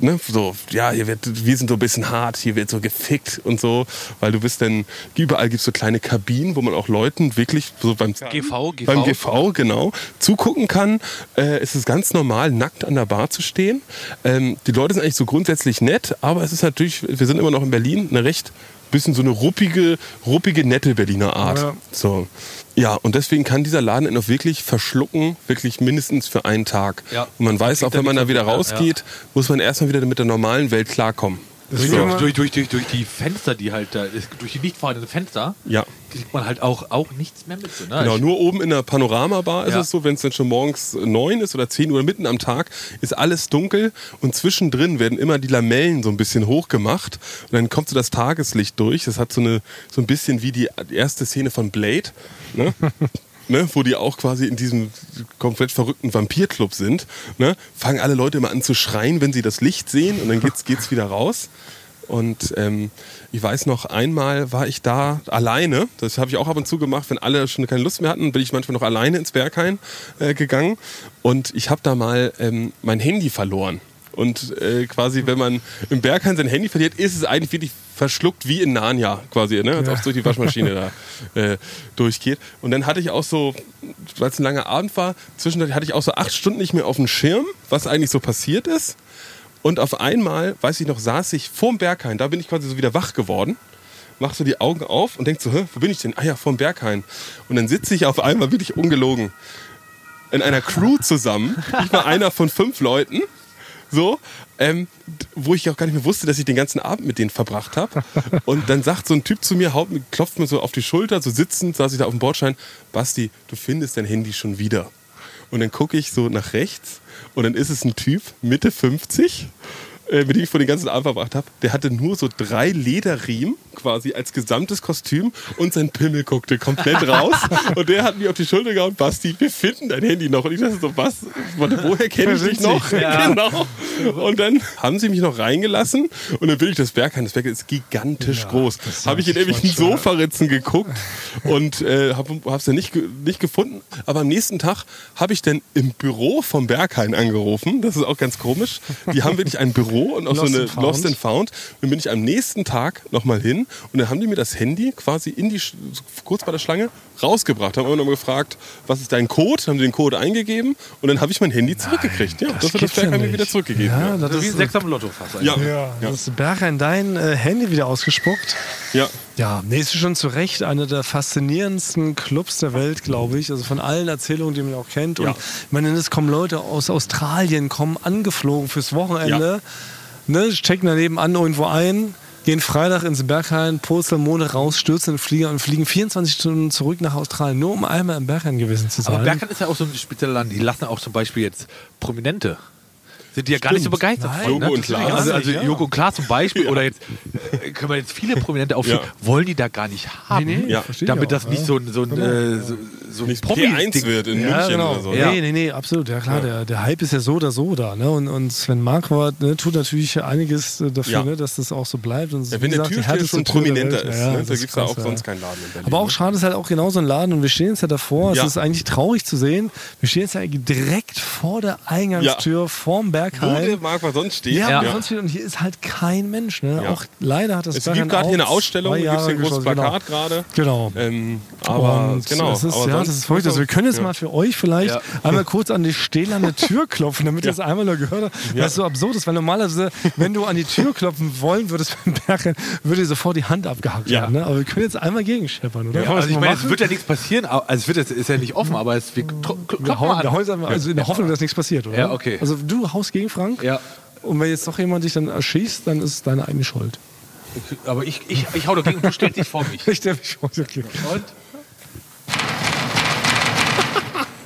ne, so, ja, hier wird, wir sind so ein bisschen hart, hier wird so gefickt und so, weil du bist dann, überall gibt es so kleine Kabinen, wo man auch Leuten wirklich so beim GV, GV. beim GV, genau, zugucken kann. Äh, es ist ganz normal, nackt an der Bar zu stehen. Ähm, die Leute sind eigentlich so grundsätzlich nett, aber es ist natürlich, wir sind immer noch in Berlin, eine recht bisschen so eine ruppige, ruppige, nette Berliner Art. Ja. So. Ja, und deswegen kann dieser Laden ihn auch wirklich verschlucken, wirklich mindestens für einen Tag. Ja. Und man weiß auch, wenn man da wieder rausgeht, muss man erstmal wieder mit der normalen Welt klarkommen. Durch, Deswegen durch, durch, durch, durch, die Fenster, die halt da, durch die nicht vorhandenen Fenster, Ja. kriegt man halt auch, auch nichts mehr mit. So, ne? Genau, Ich- nur oben in der Panoramabar ist Ja. es so, wenn es dann schon morgens neun ist oder zehn Uhr mitten am Tag, ist alles dunkel und zwischendrin werden immer die Lamellen so ein bisschen hochgemacht und dann kommt so das Tageslicht durch. Das hat so eine so ein bisschen wie die erste Szene von Blade, ne? [laughs] Ne, wo die auch quasi in diesem komplett verrückten Vampirclub sind, ne, fangen alle Leute immer an zu schreien, wenn sie das Licht sehen und dann geht's, geht's wieder raus. Und ähm, ich weiß noch, einmal war ich da alleine. Das habe ich auch ab und zu gemacht, wenn alle schon keine Lust mehr hatten, bin ich manchmal noch alleine ins Berghain äh, gegangen. Und ich habe da mal ähm, mein Handy verloren. Und äh, quasi, wenn man im Berghain sein Handy verliert, ist es eigentlich wirklich verschluckt wie in Narnia quasi, ne? als ob es durch die Waschmaschine da äh, durchgeht. Und dann hatte ich auch so, weil es ein langer Abend war, zwischendurch hatte ich auch so acht Stunden nicht mehr auf dem Schirm, was eigentlich so passiert ist. Und auf einmal, weiß ich noch, saß ich vorm Berghain, da bin ich quasi so wieder wach geworden, mach so die Augen auf und denk so, Hä, wo bin ich denn? Ah ja, vorm Berghain. Und dann sitze ich auf einmal wirklich ungelogen in einer Crew zusammen. Ich war einer von fünf Leuten. So, ähm, wo ich auch gar nicht mehr wusste, dass ich den ganzen Abend mit denen verbracht habe. Und dann sagt so ein Typ zu mir, haut, klopft mir so auf die Schulter, so sitzend, saß ich da auf dem Bordschein, Basti, du findest dein Handy schon wieder. Und dann gucke ich so nach rechts und dann ist es ein Typ, Mitte 50, äh, mit dem ich vor den ganzen Abend verbracht habe. Der hatte nur so drei Lederriemen quasi als gesamtes Kostüm und sein Pimmel guckte komplett raus. [laughs] und der hat mir auf die Schulter gehauen, Basti, wir finden dein Handy noch. Und ich dachte so, was? Woher kenne ich dich noch? [laughs] Genau. Und dann haben sie mich noch reingelassen und dann bin ich das Berghain. Das Berghain ist gigantisch groß. Habe ich in irgendwelchen Sofaritzen geguckt und äh, habe es dann nicht, nicht gefunden. Aber am nächsten Tag habe ich dann im Büro vom Berghain angerufen. Das ist auch ganz komisch. Die haben wirklich ein Büro und auch Lost so eine and. Lost and Found. Dann bin ich am nächsten Tag nochmal hin und dann haben die mir das Handy quasi in die, kurz bei der Schlange rausgebracht. Haben immer noch gefragt, was ist dein Code? Haben die den Code eingegeben und dann habe ich mein Handy zurückgekriegt. Ja, das, hat das ja Berghain mir nicht. wieder zurückgegeben. Ja, das Also wie ist, sechs am Lotto fast. Ja. ja, das ist Berghain dein äh, Handy wieder ausgespuckt. ja. Ja, nee, ist schon zu Recht einer der faszinierendsten Clubs der Welt, glaube ich. Also von allen Erzählungen, die man auch kennt. Und Ja. ich meine, es kommen Leute aus Australien, kommen angeflogen fürs Wochenende, ne, checken daneben an irgendwo ein, gehen Freitag ins Berghain, purzeln Montag raus, stürzen in den Flieger und fliegen 24 Stunden zurück nach Australien, nur um einmal im Berghain gewesen zu sein. Aber Berghain ist ja auch so ein spezieller Land. Die lassen auch zum Beispiel jetzt Prominente sind die ja gar nicht so begeistert Nein, von. Joko ne? und Klaas. Also, also Ja. Joko und Klaas zum Beispiel, [laughs] oder jetzt äh, können wir jetzt viele Prominente aufführen, Ja. wollen die da gar nicht haben. Nee, nee, Ja. Damit das nicht ja. so ein, so ein, äh, so, so ein Nicht Promi-Ding P1 wird in Ja, München genau. oder so. Ja. Nee, nee, nee, absolut. Ja klar, Der, der Hype ist ja so oder so da. Ne? Und, und Sven Marquardt ne, tut natürlich einiges äh, dafür, Ja. ne, dass das auch so bleibt. Und Ja, wenn der gesagt, die Türsteher schon der prominenter ist, Ja, ne? da gibt es ja auch sonst keinen Laden in Berlin. Aber auch schade ist halt auch genau so ein Laden und wir stehen jetzt ja davor. Ja. Es ist eigentlich traurig zu sehen. Wir stehen jetzt ja direkt vor der Eingangstür vorm Wo der was sonst steht. Ja, Ja. sonst wieder, und hier ist halt kein Mensch. Ne? Ja. Auch leider hat das Es gibt gerade hier eine Ausstellung, da gibt es ein großes Plakat gerade. Genau. genau. Ähm, aber und genau. es ist, aber ja, das ist verrückt. Also wir können jetzt Ja. mal für euch vielleicht Ja. [laughs] einmal kurz an die stählerne Tür klopfen, damit ihr es einmal nur gehört habt. Weil es so absurd ist, weil normalerweise, wenn du an die Tür klopfen wollen würdest beim Bergrennen, würde dir sofort die Hand abgehackt Ja. werden. Ne? Aber wir können jetzt einmal gegenscheppern, oder? Ja, also das ich meine, es wird ja nichts passieren, also es wird jetzt, ist ja nicht offen, aber es wir wir klopfen hauen, wir an. hauen also in der Hoffnung, dass nichts passiert, oder? Ja, okay. Also du haust gegen Frank Ja, und wenn jetzt doch jemand dich dann erschießt, dann ist es deine eigene Schuld. aber ich, ich, ich hau dagegen und du stellst dich vor mich. [laughs] Ich stelle mich vor, okay. Und?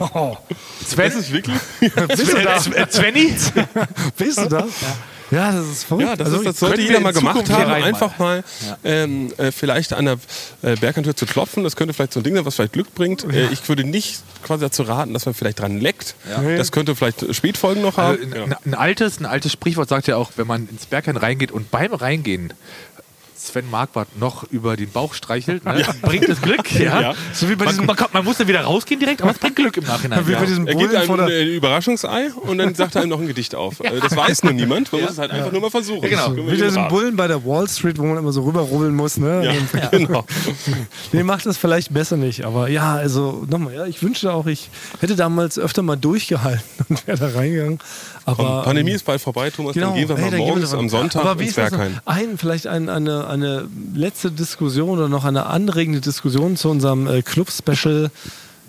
Oh, Sven? Das ist wirklich. bist du da? Svenny? [laughs] Bist du da? Ja, das ist verrückt. Ja, das, also, ist, das sollte jeder mal gemacht haben. Einfach mal ähm, äh, vielleicht an der äh, Bergkantür zu klopfen. Das könnte vielleicht so ein Ding sein, was vielleicht Glück bringt. Äh, ich würde nicht quasi dazu raten, dass man vielleicht dran leckt. Nee. Das könnte vielleicht Spätfolgen noch haben. Also, Ja. ein, ein, altes, ein altes Sprichwort sagt ja auch, wenn man ins Berghain reingeht und beim Reingehen Sven Marquardt noch über den Bauch streichelt, ne, [laughs] bringt es Glück. [laughs] Ja. Ja. So wie bei Man, diesem, man, man muss dann wieder rausgehen direkt, aber es bringt Glück im Nachhinein. wie Ja. bei diesem Er gibt einem der, ein Überraschungsei und dann sagt er ihm noch ein Gedicht auf. [laughs] Das weiß nur niemand. Man muss es halt einfach nur mal versuchen. Ja, genau. Das Wie diesen raten. Bullen bei der Wall Street, wo man immer so rüberrubbeln muss. Ne? Ja, genau. Nee, macht das vielleicht besser nicht. Aber ja, also nochmal, ja, ich wünschte auch, ich hätte damals öfter mal durchgehalten und wäre da reingegangen. Aber, Komm, Pandemie ähm, ist bald vorbei, Thomas. Genau, dann gehen wir hey, mal wir morgens doch- am Sonntag Aber wie ins ist. Ein, vielleicht ein, eine, eine letzte Diskussion oder noch eine anregende Diskussion zu unserem äh, Club-Special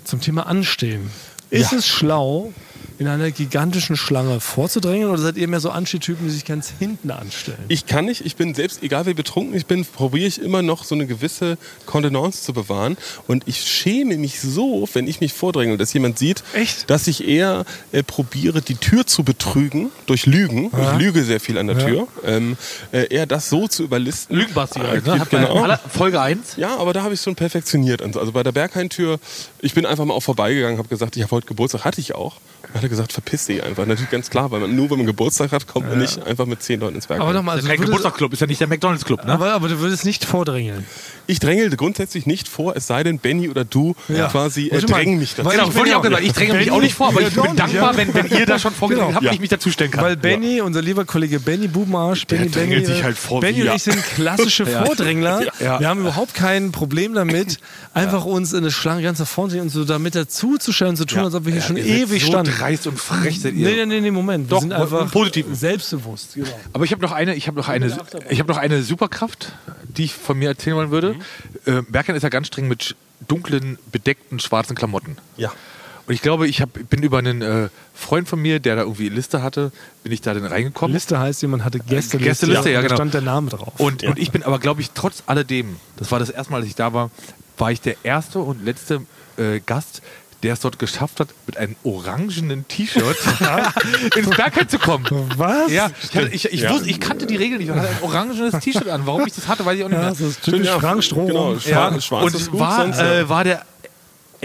zum Thema Anstehen. Ist Ja. es schlau, in einer gigantischen Schlange vorzudrängen oder seid ihr mehr so Anstehtypen, die sich ganz hinten anstellen? Ich kann nicht, ich bin selbst, egal wie betrunken ich bin, probiere ich immer noch so eine gewisse Kontenance zu bewahren. Und ich schäme mich so, wenn ich mich vordränge, dass jemand sieht, Echt? dass ich eher äh, probiere, die Tür zu betrügen durch Lügen. Ich lüge sehr viel an der Ja. Tür. Ähm, äh, eher das so zu überlisten. Lügenbasti halt, Äh, ne? Hat man genau. aller- Folge 1. Ja, aber da habe ich es schon perfektioniert. Also also bei der Berghain-Tür, ich bin einfach mal auch vorbeigegangen, habe gesagt, ich habe heute Geburtstag, hatte ich auch. Hat er gesagt, verpiss dich einfach. Natürlich ganz klar, weil man nur, wenn man Geburtstag hat, kommt man nicht einfach mit zehn Leuten ins Berghain. Aber nochmal, also würdest- Geburtstagsclub, ist ja nicht der McDonalds-Club, ne? aber, aber du würdest nicht vordrängeln. Ich drängel grundsätzlich nicht vor, es sei denn, Benny oder du Ja. quasi äh, drängen mich dazu. Genau, ich ich auch gesagt. Ich dränge mich auch nicht vor, aber ich bin dankbar, wenn, wenn ihr da schon vorgedrängt Genau. habt Ja. ich mich dazustellen kann. Weil Benny, unser lieber Kollege Benny Bubenarsch, Benny, Benny, sich halt vor Benny und ja. ich sind klassische [laughs] Vordrängler. Ja. Wir haben überhaupt kein Problem damit, einfach uns in eine Schlange ganz nach vorne zu und so damit dazuzustellen, zu tun, als ob wir hier schon ewig standen. Dreist und frech seid ihr. Nee, nee, nee, nee, Moment. Doch, wir sind einfach im Positiven. selbstbewusst. Genau. Aber ich habe noch eine, ich habe noch eine, ich habe noch eine Superkraft, die ich von mir erzählen wollen würde. Äh, Bergheim ist ja ganz streng mit dunklen, bedeckten, schwarzen Klamotten. Ja. Und ich glaube, ich hab, bin über einen äh, Freund von mir, der da irgendwie Liste hatte, bin ich da dann reingekommen. Liste heißt, jemand hatte Gästeliste. Gästeliste, ja, da genau. stand der Name drauf. Und, und ich bin aber, glaube ich, trotz alledem, das war das erste Mal, dass ich da war, war ich der erste und letzte äh, Gast, der es dort geschafft hat, mit einem orangenen T-Shirt [laughs] ins Bergheim zu kommen. Was? Ja, ich, hatte, ich, ich, Ja. wusste, ich kannte die Regel nicht. Ich hatte ein orangenes T-Shirt an. Warum ich das hatte, weiß ich auch nicht Ja, mehr. das ist typisch ja, Frank Stroh. genau. Ja, Schwarz- schwarzes und war, ja. äh, war der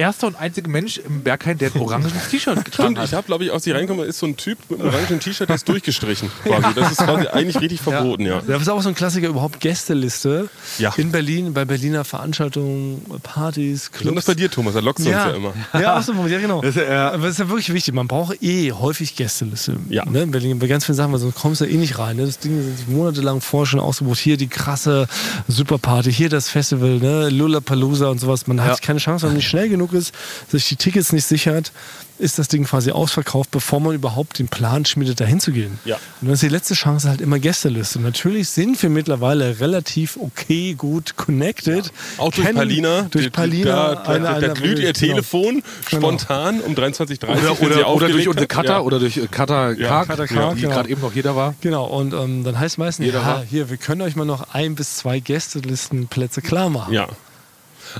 erste und einzige Mensch im Berghain, der ein orangenes [laughs] T-Shirt getragen Stimmt, ich hat. habe, glaube ich, als ich reinkomme, ist so ein Typ mit einem orangen T-Shirt, der ist durchgestrichen. [laughs] Quasi. Das ist quasi eigentlich richtig [laughs] verboten, ja. Das ist auch so ein Klassiker, überhaupt Gästeliste. Ja. In Berlin, bei Berliner Veranstaltungen, Partys, Clubs. bei dir, Thomas, da lockst du uns ja Ja, immer. ja, auch so, ja genau. Das ist ja- Aber das ist ja wirklich wichtig. Man braucht eh häufig Gästeliste. Ja. Ne? In Berlin, bei ganz vielen Sachen, weil sonst kommst du eh nicht rein. Ne? Das Ding sind monatelang vorher schon ausgebucht. Hier die krasse Superparty, hier das Festival, ne? Lollapalooza und sowas. Man hat Ja. keine Chance, wenn man nicht schnell genug ist, sich die Tickets nicht sichert, ist das Ding quasi ausverkauft, bevor man überhaupt den Plan schmiedet, dahin zu gehen. Ja. Und dann ist die letzte Chance halt immer Gästeliste. Und natürlich sind wir mittlerweile relativ okay, gut connected. Auch durch Kennen- Palina. Durch Die- Palina. Da, da, da, da glüht ihr genau. Telefon spontan um 23.30 Uhr. Oder, oder, oder durch unsere. Cutter Ja. oder durch äh, Cutter Karg, Cutter Karg, die genau. gerade eben noch jeder war. Genau, und ähm, dann heißt meistens, Jeder ja, war- hier, wir können euch mal noch ein bis zwei Gästelistenplätze klar machen. Ja.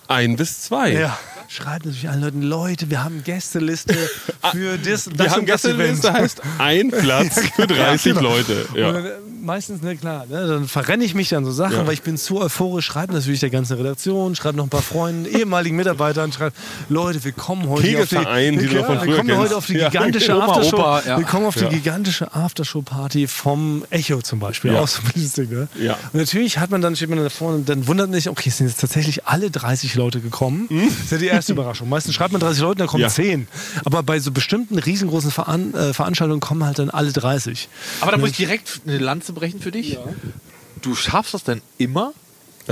Ein bis zwei. Ja. Schreibt natürlich allen Leuten, Leute, wir haben Gästeliste [laughs] für das, das Wir haben und Gästeliste, Event. heißt ein Platz [laughs] für 30 genau. Leute. Und Ja. dann, äh, meistens, ne, klar, ne, dann verrenne ich mich dann so Sachen, Ja. weil ich bin zu euphorisch, schreibe natürlich der ganzen Redaktion, schreibe noch ein paar Freunden, ehemaligen Mitarbeitern, schreibe, Leute, wir kommen heute auf die, Kegelverein, die ja, wir kommen heute auf die Ja, gigantische Oma, Aftershow, Opa, ja. wir kommen auf die Ja. gigantische Aftershow-Party vom Echo zum Beispiel, Ja. auch so ein bisschen Ding, ne? Ja. Und natürlich hat man dann, steht man dann davor und dann wundert man sich, okay, es sind jetzt tatsächlich alle 30 Leute gekommen. Das ist ja die erste Überraschung. Meistens schreibt man 30 Leute, dann kommen? Ja. 10. Aber bei so bestimmten riesengroßen Veran äh, Veranstaltungen kommen halt dann alle 30. Aber da muss ich direkt eine Lanze brechen für dich. Du schaffst das dann immer,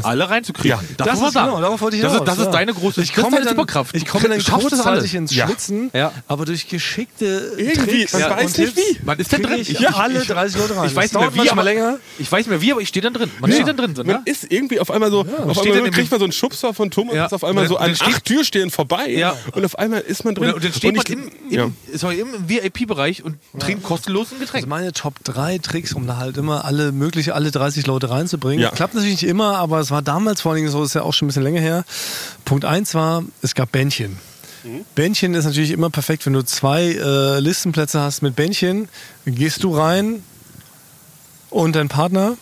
alle reinzukriegen. Ja. das, Das ist genau, darauf wollte ich das, ist, das ist ja. deine große ich komme dann, Superkraft. Ich komme dann kurzzeitig ins Ja. Schwitzen, Ja. aber durch geschickte Irgendwie, Tricks man weiß und nicht Tipps wie. Man ist dann drin. Ich Ja, alle ich- 30 Leute rein. Ich weiß nicht mehr wie, aber, länger. ich weiß nicht mehr wie, aber ich stehe dann drin. Man steht dann drin. So, Man ne? ist irgendwie auf einmal so, auf einmal kriegt man so einen Schubser von Thomas, Ja. ist auf einmal Und so an acht Türstehen vorbei Ja. und auf einmal ist man drin. Und, und dann steht man im, ja. VIP-Bereich und trinkt kostenlos ein Getränk. Also meine Top 3 Tricks, um da halt immer alle mögliche, alle 30 Leute reinzubringen. Ja. Klappt natürlich nicht immer, aber es war damals vor allen Dingen so, ist ja auch schon ein bisschen länger her. Punkt 1 war, es gab Bändchen. Bändchen ist natürlich immer perfekt, wenn du zwei äh, Listenplätze hast mit Bändchen, gehst du rein und dein Partner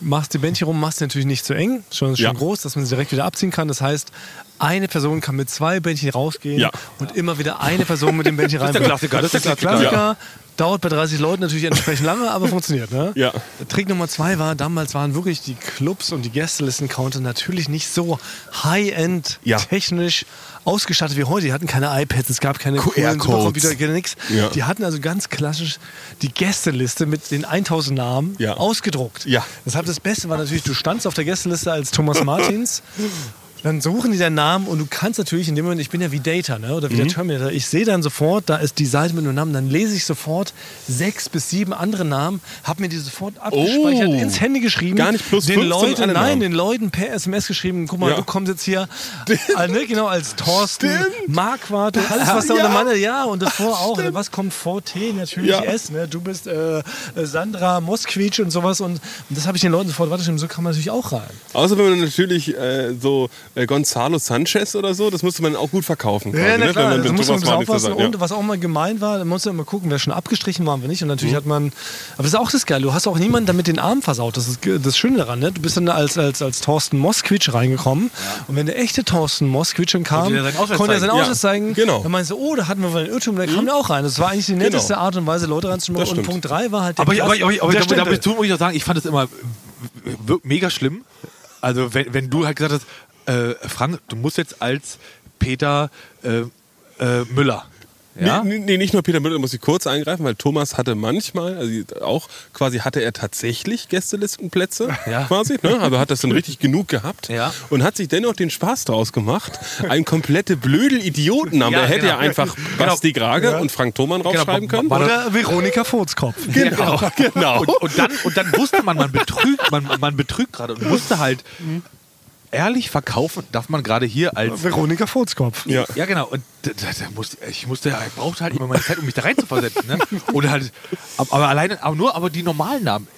machst die Bändchen rum, machst natürlich nicht zu eng, schon, schon Ja. groß, dass man sie direkt wieder abziehen kann. Das heißt, eine Person kann mit zwei Bändchen rausgehen Ja. und immer wieder eine Person mit dem Bändchen rein. ist der Klassiker, das ist der Klassiker. Klassiker. Dauert bei 30 Leuten natürlich entsprechend lange, aber [laughs] funktioniert. Ne? Ja. Trick Nummer zwei war, damals waren wirklich die Clubs und die Gästelisten-Counter natürlich nicht so high-end Ja. technisch ausgestattet wie heute. Die hatten keine iPads, es gab keine QR-Codes. Gar nichts. Ja. Die hatten also ganz klassisch die Gästeliste mit den 1000 Namen Ja. ausgedruckt. Ja. Deshalb das Beste war natürlich, du standst auf der Gästeliste als Thomas Martins. [laughs] Dann suchen die deinen Namen und du kannst natürlich in dem Moment, ich bin ja wie Data ne, oder wie Mhm. der Terminator, ich sehe dann sofort, da ist die Seite mit einem Namen, dann lese ich sofort sechs bis sieben andere Namen, habe mir die sofort abgespeichert, Oh. ins Handy geschrieben. Gar nicht plus den 15 Leuten, Nein, Namen. den Leuten per SMS geschrieben, guck mal, Ja. du kommst jetzt hier, [laughs] äh, ne, genau, als Thorsten, Stimmt. Marquardt, alles was da Ja. unter meiner, ja, und davor auch, was kommt vor T, natürlich Ja. S, ne, du bist äh, äh, Sandra Moskwitsch und sowas und, und das habe ich den Leuten sofort weitergeschrieben, so kann man natürlich auch rein. Außer wenn man natürlich äh, so äh, Gonzalo Sanchez oder so, das musste man auch gut verkaufen. quasi, Ja, na ne? klar, Wenn man da mit muss man aufpassen. zusammen- Und was auch mal gemein war, da musst du immer gucken, wer schon abgestrichen war und wer nicht. Und Mhm. natürlich hat man, aber das ist auch das Geile, du hast auch niemanden damit den Arm versaut. Das ist das Schöne daran. Ne? Du bist dann als, als, als Thorsten Moskwitsch reingekommen. Und wenn der echte Thorsten Moskwitsch schon kam, Konnte der seinen Ausweis er zeigen. Ausweis Ja, zeigen. genau. Dann meinst du, oh, da hatten wir wohl einen Irrtum, da kam der auch rein. Das war eigentlich die netteste Genau. Art und Weise, Leute reinzumachen. Und. Punkt 3 war halt der Aber, aber, Klass- aber, aber der da, da Stempel. muss ich auch sagen, ich fand es immer w- mega schlimm. Also wenn, wenn du halt gesagt hast, äh, Frank, du musst jetzt als Peter äh, äh, Müller. Ja? Nee, nee, nicht nur Peter Müller, da muss ich kurz eingreifen, weil Thomas hatte manchmal, also auch quasi hatte er tatsächlich Gästelistenplätze, Ja. quasi, ne? also hat das dann richtig genug gehabt Ja. und hat sich dennoch den Spaß draus gemacht, einen komplette blödel Idiotennamen. Ja, er hätte genau. ja einfach Basti Grage und Frank Thoman draufschreiben Genau, können. war- Oder Veronika Furzkopf. [laughs] Genau, genau. Und, und, dann, und dann wusste man, man betrügt, man, man betrügt gerade und musste halt ehrlich verkaufen, darf man gerade hier als Veronika Furzkopf. Ja. Ja, genau. Und da, da, da musste, ich musste, ich brauchte halt immer meine Zeit, um mich da reinzuversetzen. Ne? [laughs] Oder halt, aber, aber alleine, aber nur, aber die normalen Namen.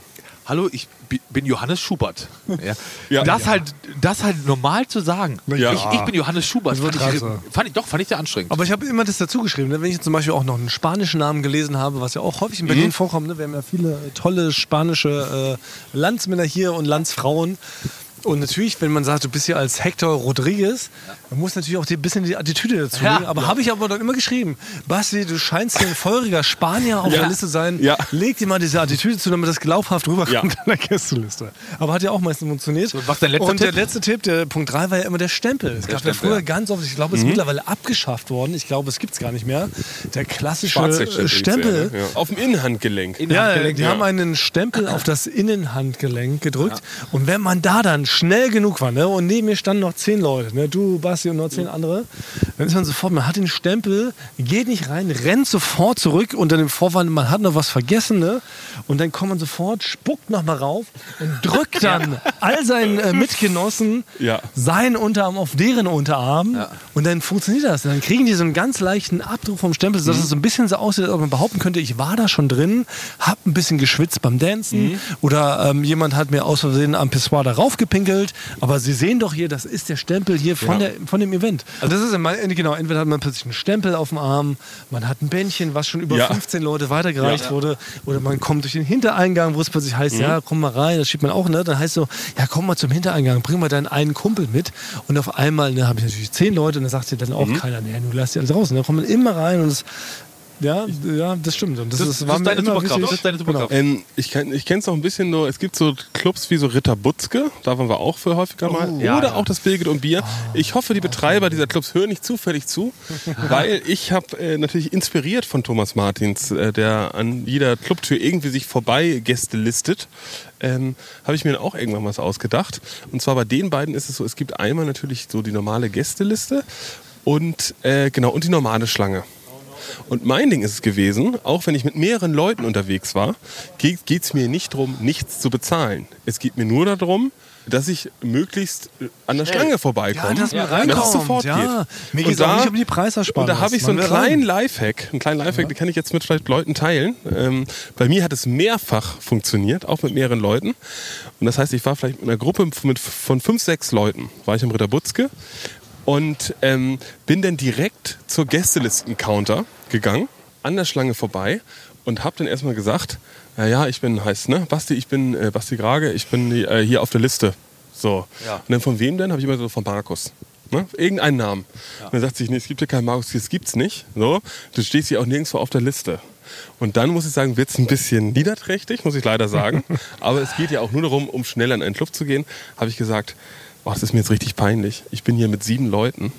Hallo, ich bi- bin Johannes Schubert. Ja. Ja. das halt, das halt normal zu sagen. Ja. Ich, ich bin Johannes Schubert. Fand ich, fand ich, doch, fand ich sehr anstrengend. Aber ich habe immer das dazu geschrieben. Ne? Wenn ich zum Beispiel auch noch einen spanischen Namen gelesen habe, was ja auch häufig in Berlin vorkommt. Ne? Wir haben ja viele tolle spanische äh, Landsmänner hier und Landsfrauen. Und natürlich, wenn man sagt, du bist hier als Hector Rodriguez, man muss natürlich auch ein bisschen die Attitüde dazu Ja. legen. Aber habe ich aber dann immer geschrieben, Basti, du scheinst hier ein feuriger Spanier auf Ja. der Liste zu sein. Ja. Leg dir mal diese Attitüde zu, damit das glaubhaft rüberkommt Ja. an der Gästeliste. Aber hat ja auch meistens funktioniert. Und was der letzte Und der Tipp? letzte Tipp, der Punkt 3 war ja immer der Stempel. Es gab ja Stempel, früher ja. ganz oft, ich glaube, es ist mittlerweile abgeschafft worden. Ich glaube, es gibt es gar nicht mehr. Der klassische Stempel. er, ne? ja. Auf dem Innenhandgelenk. Ja, die Ja. haben einen Stempel auf das Innenhandgelenk gedrückt. Und wenn man da dann schnell genug war, ne, und neben mir standen noch zehn Leute, ne, du, Basti und noch zehn andere, dann ist man sofort, man hat den Stempel, geht nicht rein, rennt sofort zurück unter dem Vorwand, man hat noch was vergessen, ne? Und dann kommt man sofort, spuckt nochmal rauf und drückt dann all seinen äh, Mitgenossen Ja. seinen Unterarm auf deren Unterarm. Und dann funktioniert das. Und dann kriegen die so einen ganz leichten Abdruck vom Stempel, sodass es so ein bisschen so aussieht, als ob man behaupten könnte, ich war da schon drin, hab ein bisschen geschwitzt beim Dancen oder ähm, jemand hat mir aus Versehen am Pissoir da raufgepinkelt geschwenkelt, aber Sie sehen doch hier, das ist der Stempel hier von, Ja. der, von dem Event. Also das ist immer, genau, entweder hat man plötzlich einen Stempel auf dem Arm, man hat ein Bändchen, was schon über Ja. 15 Leute weitergereicht Ja. wurde, oder man kommt durch den Hintereingang, wo es plötzlich heißt, ja, komm mal rein, das schiebt man auch, ne? Dann heißt so, ja, komm mal zum Hintereingang, bring mal deinen einen Kumpel mit. Und auf einmal, ne, habe ich natürlich zehn Leute und dann sagt dir dann auch keiner, nee, du lass die alle draußen. Da kommt man immer rein und es, ja, ja, das stimmt. Und das, Das- ist, das war ist deine immer Superkraft. Das ist deine Superkraft. Ähm, ich kenn, ich kenne es auch ein bisschen nur, es gibt so Clubs wie so Ritter Butzke, da waren wir auch für häufiger mal. Ja, Oder ja. auch das Birgit und Bier. Ich hoffe, die Betreiber dieser Clubs hören nicht zufällig zu, [laughs] weil ich habe äh, natürlich inspiriert von Thomas Martins, äh, der an jeder Clubtür irgendwie sich vorbei Gäste listet, ähm, habe ich mir auch irgendwann was ausgedacht. Und zwar bei den beiden ist es so, es gibt einmal natürlich so die normale Gästeliste und äh, genau und die normale Schlange. Und mein Ding ist es gewesen, auch wenn ich mit mehreren Leuten unterwegs war, geht es mir nicht darum, nichts zu bezahlen. Es geht mir nur darum, dass ich möglichst äh, an der Schlange vorbeikomme. Ja, dass man reinkommt. dass es sofort ja. geht. Mir Und geht es auch da- nicht um die Preisersparnis. Und da habe ich so einen kleinen Lifehack, einen kleinen Lifehack, den kann ich jetzt mit vielleicht Leuten teilen. Ähm, bei mir hat es mehrfach funktioniert, auch mit mehreren Leuten. Und das heißt, ich war vielleicht mit einer Gruppe mit, von fünf, sechs Leuten, war ich im Ritter Butzke und ähm, bin dann direkt zur Gästelisten-Counter gegangen, an der Schlange vorbei und habe dann erstmal gesagt, ja, ja, ich bin, heißt, ne, Basti, ich bin äh, Basti Grage, ich bin äh, hier auf der Liste. So. Ja. Und dann von wem denn? Habe ich immer so von Markus. Ne? Irgendeinen Namen. Und dann sagt sich, nee, es gibt ja keinen Markus, das gibt's nicht. So. Du stehst hier auch nirgendwo auf der Liste. Und dann muss ich sagen, wird es ein bisschen niederträchtig, muss ich leider sagen. [laughs] Aber es geht ja auch nur darum, um schnell in einen Club zu gehen, habe ich gesagt, oh, das ist mir jetzt richtig peinlich. Ich bin hier mit sieben Leuten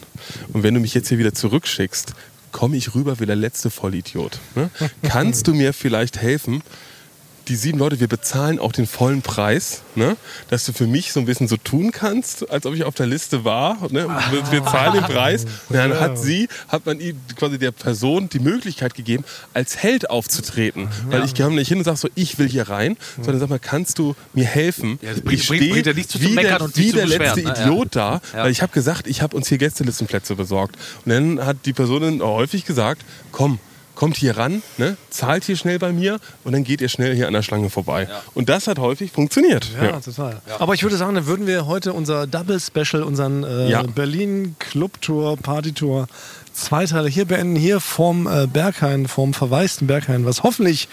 und wenn du mich jetzt hier wieder zurückschickst, komme ich rüber wie der letzte Vollidiot. Ne? Kannst du mir vielleicht helfen? Die sieben Leute, wir bezahlen auch den vollen Preis, ne? dass du für mich so ein bisschen so tun kannst, als ob ich auf der Liste war. Ne? Wir, wir zahlen den Preis. Und dann hat sie, hat man ihm quasi der Person die Möglichkeit gegeben, als Held aufzutreten. Weil ich kam nicht hin und sag so, ich will hier rein, sondern sag mal, kannst du mir helfen? Ja, das bringt- ich stehe bringt wie der, wie der letzte ne? Ja. Idiot da, Ja. weil ich habe gesagt, ich habe uns hier Gästelistenplätze besorgt. Und dann hat die Person häufig gesagt, komm, kommt hier ran, ne, zahlt hier schnell bei mir und dann geht ihr schnell hier an der Schlange vorbei. Und das hat häufig funktioniert. Ja, total. Aber ich würde sagen, dann würden wir heute unser Double Special, unseren äh, Ja. Berlin Club Tour, Party Tour, zwei Teile hier beenden, hier vorm äh, Berghain, vorm verwaisten Berghain, was hoffentlich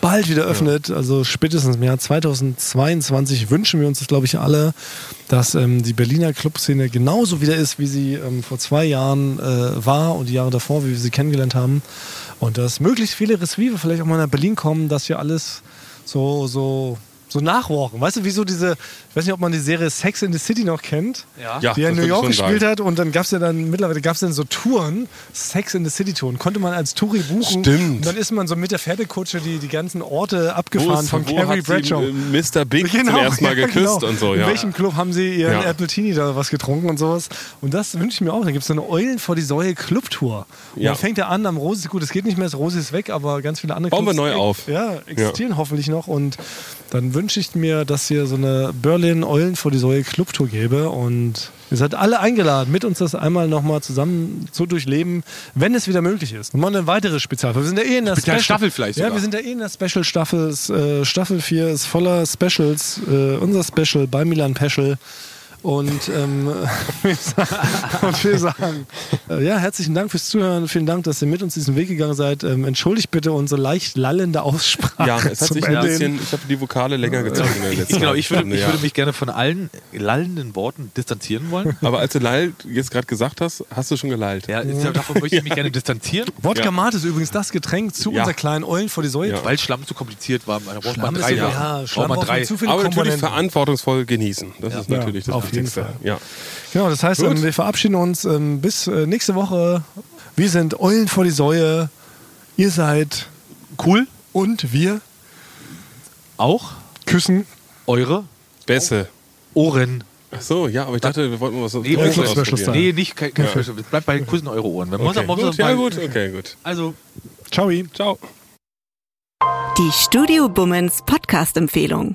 bald wieder öffnet. Also spätestens im Jahr 2022 wünschen wir uns das, glaube ich, alle, dass ähm, die Berliner Clubszene genauso wieder ist, wie sie ähm, vor zwei Jahren äh, war und die Jahre davor, wie wir sie kennengelernt haben. Und dass möglichst viele Revive vielleicht auch mal nach Berlin kommen, dass wir alles so, so, so nachwalken. Weißt du, wie so diese, ich weiß nicht, ob man die Serie Sex in the City noch kennt, Ja. Ja, die er in New York gespielt sagen. hat und dann gab es ja dann, mittlerweile gab es dann so Touren, Sex in the City Touren, konnte man als Touri buchen. Stimmt. Und dann ist man so mit der Pferdekutsche die, die ganzen Orte Wo, abgefahren ist, von wo Carrie sie Bradshaw. äh, Mr. Big zum ersten Mal ja, geküsst genau. und so, In ja. welchem Club haben sie ihren Ja. Appletini da was getrunken und sowas? Und das wünsche ich mir auch. Da gibt es so eine Eulen vor die Säule Clubtour. Und Ja. dann fängt er an am Rosi, gut, es geht nicht mehr, das Rosi ist weg, aber ganz viele andere Bauen wir Clubs neu auf. Ja, existieren hoffentlich noch. Und dann wünsche ich mir, dass hier so eine Berlin Eulen vor die Säule Clubtour gäbe. Und ihr seid alle eingeladen, mit uns das einmal nochmal zusammen zu durchleben, wenn es wieder möglich ist. Und mal eine weitere Spezialfolge. Wir sind ja eh in der Spezial- Special- Staffel vielleicht Ja, sogar. wir sind ja eh in der Special-Staffel. Äh, Staffel 4 ist voller Specials. Äh, unser Special bei Milan Peschel. Und, ähm, wir [laughs] sagen- und wir sagen, äh, ja, herzlichen Dank fürs Zuhören. Vielen Dank, dass ihr mit uns diesen Weg gegangen seid. Ähm, entschuldigt bitte unsere leicht lallende Aussprache. Ja, es hat sich ein bisschen, ich habe die Vokale länger gezogen. Ich, genau, ich, würde, ich würde mich gerne von allen lallenden Worten distanzieren wollen. Aber als du Lall jetzt gerade gesagt hast, hast du schon gelallt. Ja, ist ja, davon möchte ich mich gerne distanzieren, [laughs] Wodka Ja. Mate ist übrigens das Getränk zu Ja. unserer kleinen Eulen vor die Säule. Ja. weil Schlamm zu kompliziert war. Da braucht man Schlamm drei. Ja, ja, braucht Schlamm man drei. zu viele Aber natürlich verantwortungsvoll genießen. Das ist Ja, natürlich das auf jeden Wichtigste. Fall. Ja. Genau, das heißt, ähm, wir verabschieden uns ähm, bis äh, nächste Woche. Wir sind Eulen vor die Säue. Ihr seid Cool. und wir Auch küssen. eure Bässe. Ohren. Ach so, ja, aber ich dachte, wir wollten mal was Nee, Special ausprobieren. Nee, nicht kein, kein Special. Es bleibt bei Kussen eure Ohren. Muss, Okay, muss gut, ja mal- gut, okay, gut. Also, Ciao. Ciao. Die Studio Bummens Podcast-Empfehlung.